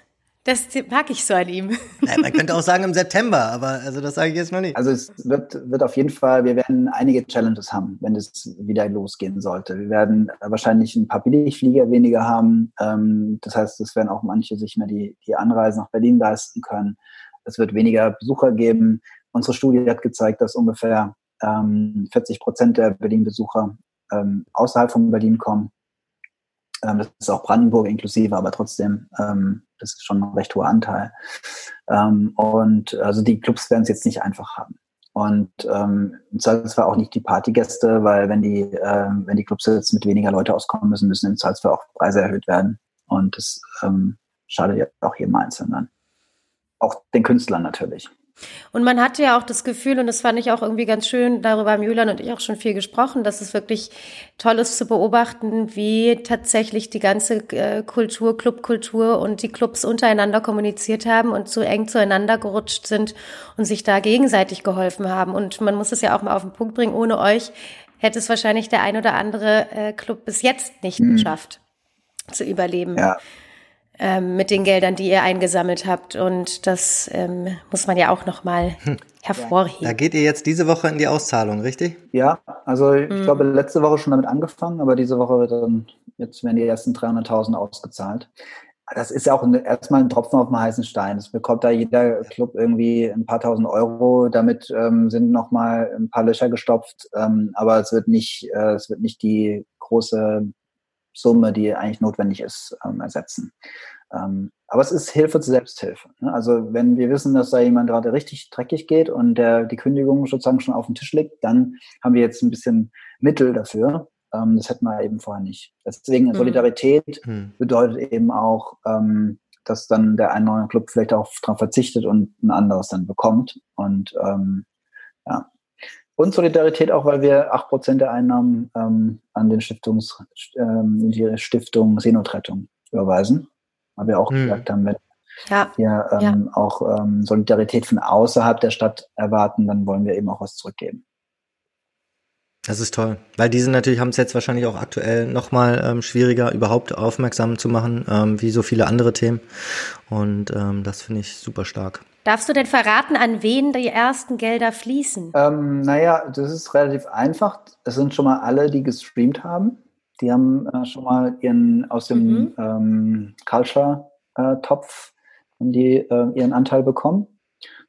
[SPEAKER 2] Das mag ich so an ihm.
[SPEAKER 1] Ja, man könnte auch sagen im September, aber also das sage ich jetzt noch nicht.
[SPEAKER 3] Also es wird, wird auf jeden Fall, wir werden einige Challenges haben, wenn es wieder losgehen sollte. Wir werden wahrscheinlich ein paar Billigflieger weniger haben. Ähm, das heißt, es werden auch manche sich mehr die, die Anreise nach Berlin leisten können. Es wird weniger Besucher geben. Unsere Studie hat gezeigt, dass ungefähr 40 ähm, Prozent der Berlin-Besucher ähm, außerhalb von Berlin kommen. Das ist auch Brandenburg inklusive, aber trotzdem das ist schon ein recht hoher Anteil. Ähm, und also die Clubs werden es jetzt nicht einfach haben. Und ähm, im Zweifelsfall auch nicht die Partygäste, weil wenn die, äh, wenn die Clubs jetzt mit weniger Leute auskommen müssen, müssen im Zweifelsfall auch Preise erhöht werden. Und das ähm, schadet ja auch jedem Einzelnen. Auch den Künstlern natürlich.
[SPEAKER 2] Und man hatte ja auch das Gefühl, und das fand ich auch irgendwie ganz schön, darüber haben Julian und ich auch schon viel gesprochen, dass es wirklich toll ist zu beobachten, wie tatsächlich die ganze äh, Kultur, Clubkultur und die Clubs untereinander kommuniziert haben und so eng zueinander gerutscht sind und sich da gegenseitig geholfen haben. Und man muss es ja auch mal auf den Punkt bringen, ohne euch hätte es wahrscheinlich der ein oder andere äh, Club bis jetzt nicht mhm. geschafft zu überleben. Ja ähm, mit den Geldern, die ihr eingesammelt habt. Und das ähm, muss man ja auch nochmal hm. hervorheben.
[SPEAKER 1] Da geht ihr jetzt diese Woche in die Auszahlung, richtig?
[SPEAKER 3] Ja, also ich mhm. glaube, letzte Woche schon damit angefangen, aber diese Woche wird dann, jetzt werden die ersten 300.000 ausgezahlt. Das ist ja auch ein, erstmal ein Tropfen auf dem heißen Stein. Es bekommt da jeder Club irgendwie ein paar tausend Euro. Damit ähm, sind nochmal ein paar Löcher gestopft. Ähm, aber es wird nicht, äh, es wird nicht die große Summe, die eigentlich notwendig ist, ähm, ersetzen. Ähm, aber es ist Hilfe zur Selbsthilfe. Ne? Also wenn wir wissen, dass da jemand gerade richtig dreckig geht und der, die Kündigung sozusagen schon auf dem Tisch liegt, dann haben wir jetzt ein bisschen Mittel dafür. Ähm, das hätten wir eben vorher nicht. Deswegen mhm. Solidarität mhm. bedeutet eben auch, ähm, dass dann der eine neue Club vielleicht auch darauf verzichtet und ein anderes dann bekommt. Und ähm, ja, und Solidarität auch, weil wir acht Prozent der Einnahmen ähm, an den Stiftungs, ähm, die Stiftung Seenotrettung überweisen. Weil wir auch hm. gesagt haben, wenn ja. wir ähm, ja. auch ähm, Solidarität von außerhalb der Stadt erwarten, dann wollen wir eben auch was zurückgeben.
[SPEAKER 1] Das ist toll, weil die sind natürlich haben es jetzt wahrscheinlich auch aktuell nochmal ähm, schwieriger, überhaupt aufmerksam zu machen, ähm, wie so viele andere Themen. Und ähm, das finde ich super stark.
[SPEAKER 2] Darfst du denn verraten, an wen die ersten Gelder fließen?
[SPEAKER 3] Ähm, naja, das ist relativ einfach. Es sind schon mal alle, die gestreamt haben. Die haben äh, schon mal ihren aus dem mhm. ähm, Culture-Topf äh, die äh, ihren Anteil bekommen.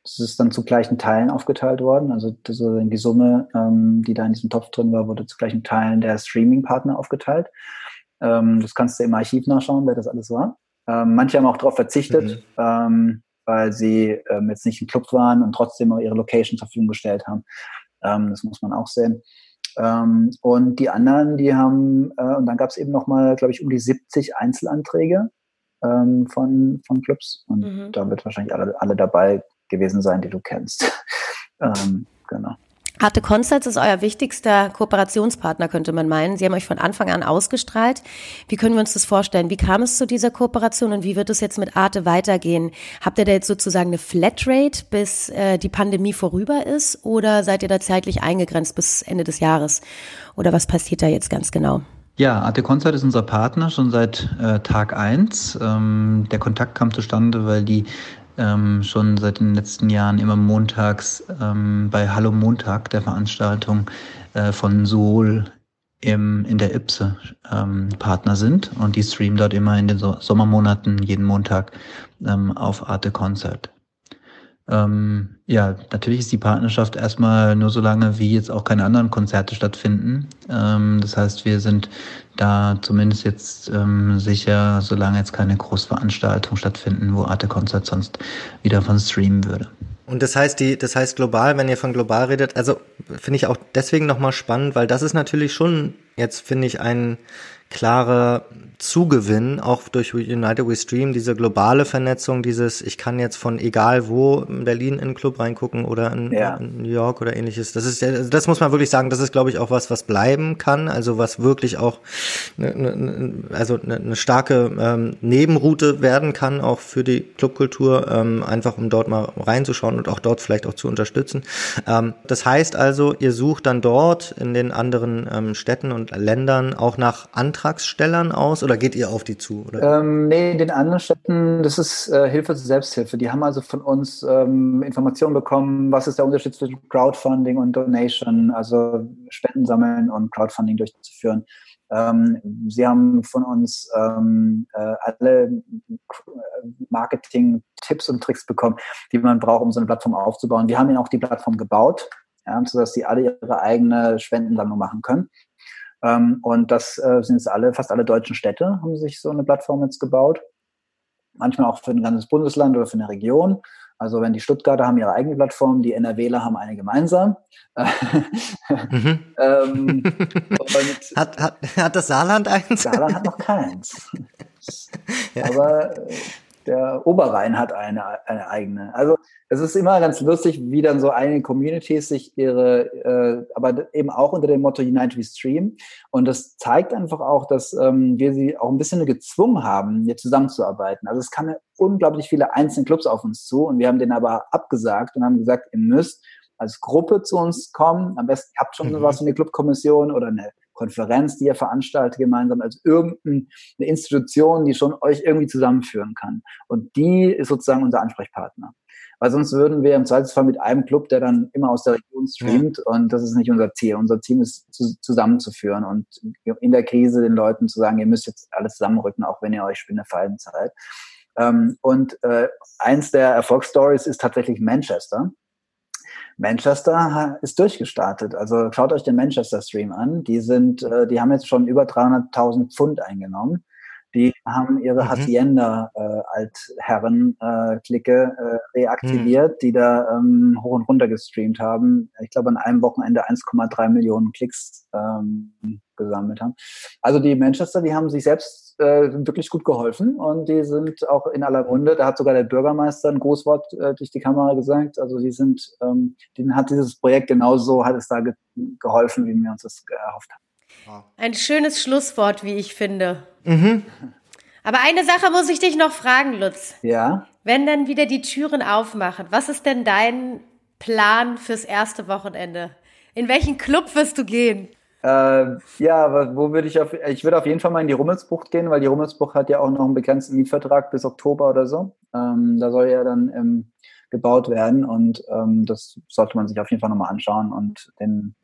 [SPEAKER 3] Das ist dann zu gleichen Teilen aufgeteilt worden. Also das die Summe, ähm, die da in diesem Topf drin war, wurde zu gleichen Teilen der Streaming-Partner aufgeteilt. Ähm, das kannst du im Archiv nachschauen, wer das alles war. Ähm, manche haben auch darauf verzichtet. Mhm. Ähm, weil sie ähm, jetzt nicht im Club waren und trotzdem auch ihre Location zur Verfügung gestellt haben. Ähm, das muss man auch sehen. Ähm, und die anderen, die haben, äh, und dann gab es eben nochmal, glaube ich, um die 70 Einzelanträge von, von Clubs. Und mhm. da wird wahrscheinlich alle, alle dabei gewesen sein, die du kennst. ähm, genau.
[SPEAKER 2] Arte Concerts ist euer wichtigster Kooperationspartner, könnte man meinen. Sie haben euch von Anfang an ausgestrahlt. Wie können wir uns das vorstellen? Wie kam es zu dieser Kooperation und wie wird es jetzt mit Arte weitergehen? Habt ihr da jetzt sozusagen eine Flatrate, bis äh, die Pandemie vorüber ist? Oder seid ihr da zeitlich eingegrenzt bis Ende des Jahres? Oder was passiert da jetzt ganz genau?
[SPEAKER 4] Ja, Arte Concert ist unser Partner schon seit äh, Tag eins. Ähm, der Kontakt kam zustande, weil die ähm, schon seit den letzten Jahren immer montags ähm, bei Hallo Montag, der Veranstaltung äh, von Soul im, in der Ipse ähm, Partner sind und die streamen dort immer in den so Sommermonaten jeden Montag ähm, auf Arte Concert. Ähm, ja, natürlich ist die Partnerschaft erstmal nur so lange, wie jetzt auch keine anderen Konzerte stattfinden. Ähm, das heißt, wir sind da zumindest jetzt ähm, sicher, solange jetzt keine Großveranstaltungen stattfinden, wo Arte Konzert sonst wieder von streamen würde.
[SPEAKER 1] Und das heißt, die, das heißt global, wenn ihr von global redet, also finde ich auch deswegen nochmal spannend, weil das ist natürlich schon jetzt, finde ich, ein klarer Zugewinn, auch durch United We Stream, diese globale Vernetzung, dieses, ich kann jetzt von egal wo in Berlin in einen Club reingucken oder in, ja. in New York oder ähnliches. Das ist, das muss man wirklich sagen, das ist, glaube ich, auch was, was bleiben kann, also was wirklich auch, ne, ne, also eine, eine starke ähm, Nebenroute werden kann, auch für die Clubkultur, ähm, einfach um dort mal reinzuschauen und auch dort vielleicht auch zu unterstützen. Ähm, das heißt also, ihr sucht dann dort in den anderen ähm, Städten und Ländern auch nach Antragstellern aus oder geht ihr auf die zu?
[SPEAKER 3] Oder? Ähm, nee, den anderen Städten, das ist äh, Hilfe zur Selbsthilfe. Die haben also von uns ähm, Informationen bekommen, was ist der Unterschied zwischen Crowdfunding und Donation, also Spenden sammeln und Crowdfunding durchzuführen. Ähm, sie haben von uns ähm, äh, alle Marketing-Tipps und Tricks bekommen, die man braucht, um so eine Plattform aufzubauen. Wir haben ihnen auch die Plattform gebaut, ja, sodass sie alle ihre eigene Spendensammlung machen können. Ähm, und das äh, sind jetzt alle, fast alle deutschen Städte haben sich so eine Plattform jetzt gebaut. Manchmal auch für ein ganzes Bundesland oder für eine Region. Also wenn die Stuttgarter haben ihre eigene Plattform, die NRWler haben eine gemeinsam. mhm.
[SPEAKER 1] ähm, hat, hat, hat das Saarland eins?
[SPEAKER 3] Saarland hat noch keins. ja. Aber äh, der Oberrhein hat eine, eine eigene. Also es ist immer ganz lustig, wie dann so einige Communities sich ihre, äh, aber eben auch unter dem Motto Unite We Stream. Und das zeigt einfach auch, dass ähm, wir sie auch ein bisschen gezwungen haben, hier zusammenzuarbeiten. Also es kamen unglaublich viele einzelne Clubs auf uns zu und wir haben denen aber abgesagt und haben gesagt, ihr müsst als Gruppe zu uns kommen. Am besten, ihr habt schon mhm. sowas wie eine Clubkommission oder eine Konferenz, die ihr veranstaltet gemeinsam, als irgendeine Institution, die schon euch irgendwie zusammenführen kann. Und die ist sozusagen unser Ansprechpartner. Weil sonst würden wir im Zweifelsfall mit einem Club, der dann immer aus der Region streamt, ja. und das ist nicht unser Ziel. Unser Ziel ist zu, zusammenzuführen und in der Krise den Leuten zu sagen, ihr müsst jetzt alles zusammenrücken, auch wenn ihr euch Spinnefallen seid. Ähm, und äh, eins der Erfolgsstories ist tatsächlich Manchester. Manchester ist durchgestartet. Also schaut euch den Manchester Stream an. Die sind, äh, die haben jetzt schon über 300.000 Pfund eingenommen. Die haben ihre mhm. Hacienda-Altherren-Clique äh, äh, reaktiviert, mhm. die da ähm, hoch und runter gestreamt haben. Ich glaube, an einem Wochenende 1,3 Millionen Klicks ähm, gesammelt haben. Also die Manchester, die haben sich selbst äh, wirklich gut geholfen und die sind auch in aller Munde. Da hat sogar der Bürgermeister ein Großwort äh, durch die Kamera gesagt. Also die sind, ähm, denen hat dieses Projekt genauso, hat es da ge geholfen, wie wir uns das erhofft haben.
[SPEAKER 2] Ein schönes Schlusswort, wie ich finde. Mhm. Aber eine Sache muss ich dich noch fragen, Lutz.
[SPEAKER 3] Ja.
[SPEAKER 2] Wenn dann wieder die Türen aufmachen, was ist denn dein Plan fürs erste Wochenende? In welchen Club wirst du gehen?
[SPEAKER 3] Äh, ja, wo würde ich auf, ich würde auf jeden Fall mal in die Rummelsbucht gehen, weil die Rummelsbucht hat ja auch noch einen begrenzten Mietvertrag bis Oktober oder so. Ähm, da soll ja dann ähm, gebaut werden und ähm, das sollte man sich auf jeden Fall nochmal anschauen und den,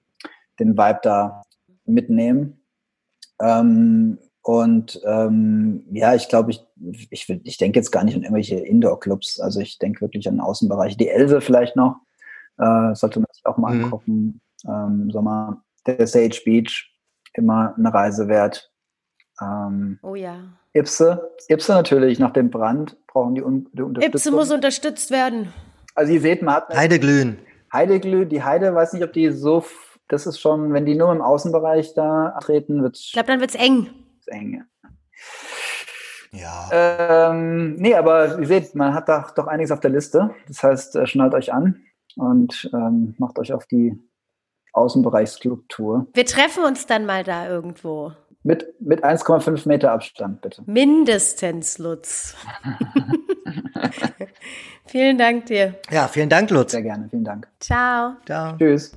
[SPEAKER 3] den Vibe da mitnehmen. Ähm, und ähm, ja, ich glaube, ich, ich, ich denke jetzt gar nicht an irgendwelche Indoor-Clubs. Also ich denke wirklich an Außenbereiche. Die Else vielleicht noch, äh, sollte man sich auch mal mhm. angucken. Ähm, Sommer, der Sage Beach, immer eine Reise wert.
[SPEAKER 2] Ähm, oh ja.
[SPEAKER 3] Ipse, Ipse natürlich, nach dem Brand brauchen die, Un
[SPEAKER 2] die Unterstützung. Ipse muss unterstützt werden.
[SPEAKER 3] Also ihr seht, man hat...
[SPEAKER 1] Heideglühen.
[SPEAKER 3] Heideglühen, die Heide, weiß nicht, ob die so das ist schon, wenn die nur im Außenbereich da treten, wird
[SPEAKER 2] Ich glaube, dann wird's eng.
[SPEAKER 3] eng. ja.
[SPEAKER 1] Ja.
[SPEAKER 3] Ähm, nee, aber ihr seht, man hat da doch einiges auf der Liste. Das heißt, äh, schnallt euch an und ähm, macht euch auf die Außenbereichsclub-Tour.
[SPEAKER 2] Wir treffen uns dann mal da irgendwo.
[SPEAKER 3] Mit, mit 1,5 Meter Abstand, bitte.
[SPEAKER 2] Mindestens, Lutz. Vielen Dank dir.
[SPEAKER 1] Ja, vielen Dank, Lutz.
[SPEAKER 3] Sehr gerne, vielen Dank.
[SPEAKER 2] Ciao.
[SPEAKER 1] Ciao.
[SPEAKER 3] Tschüss.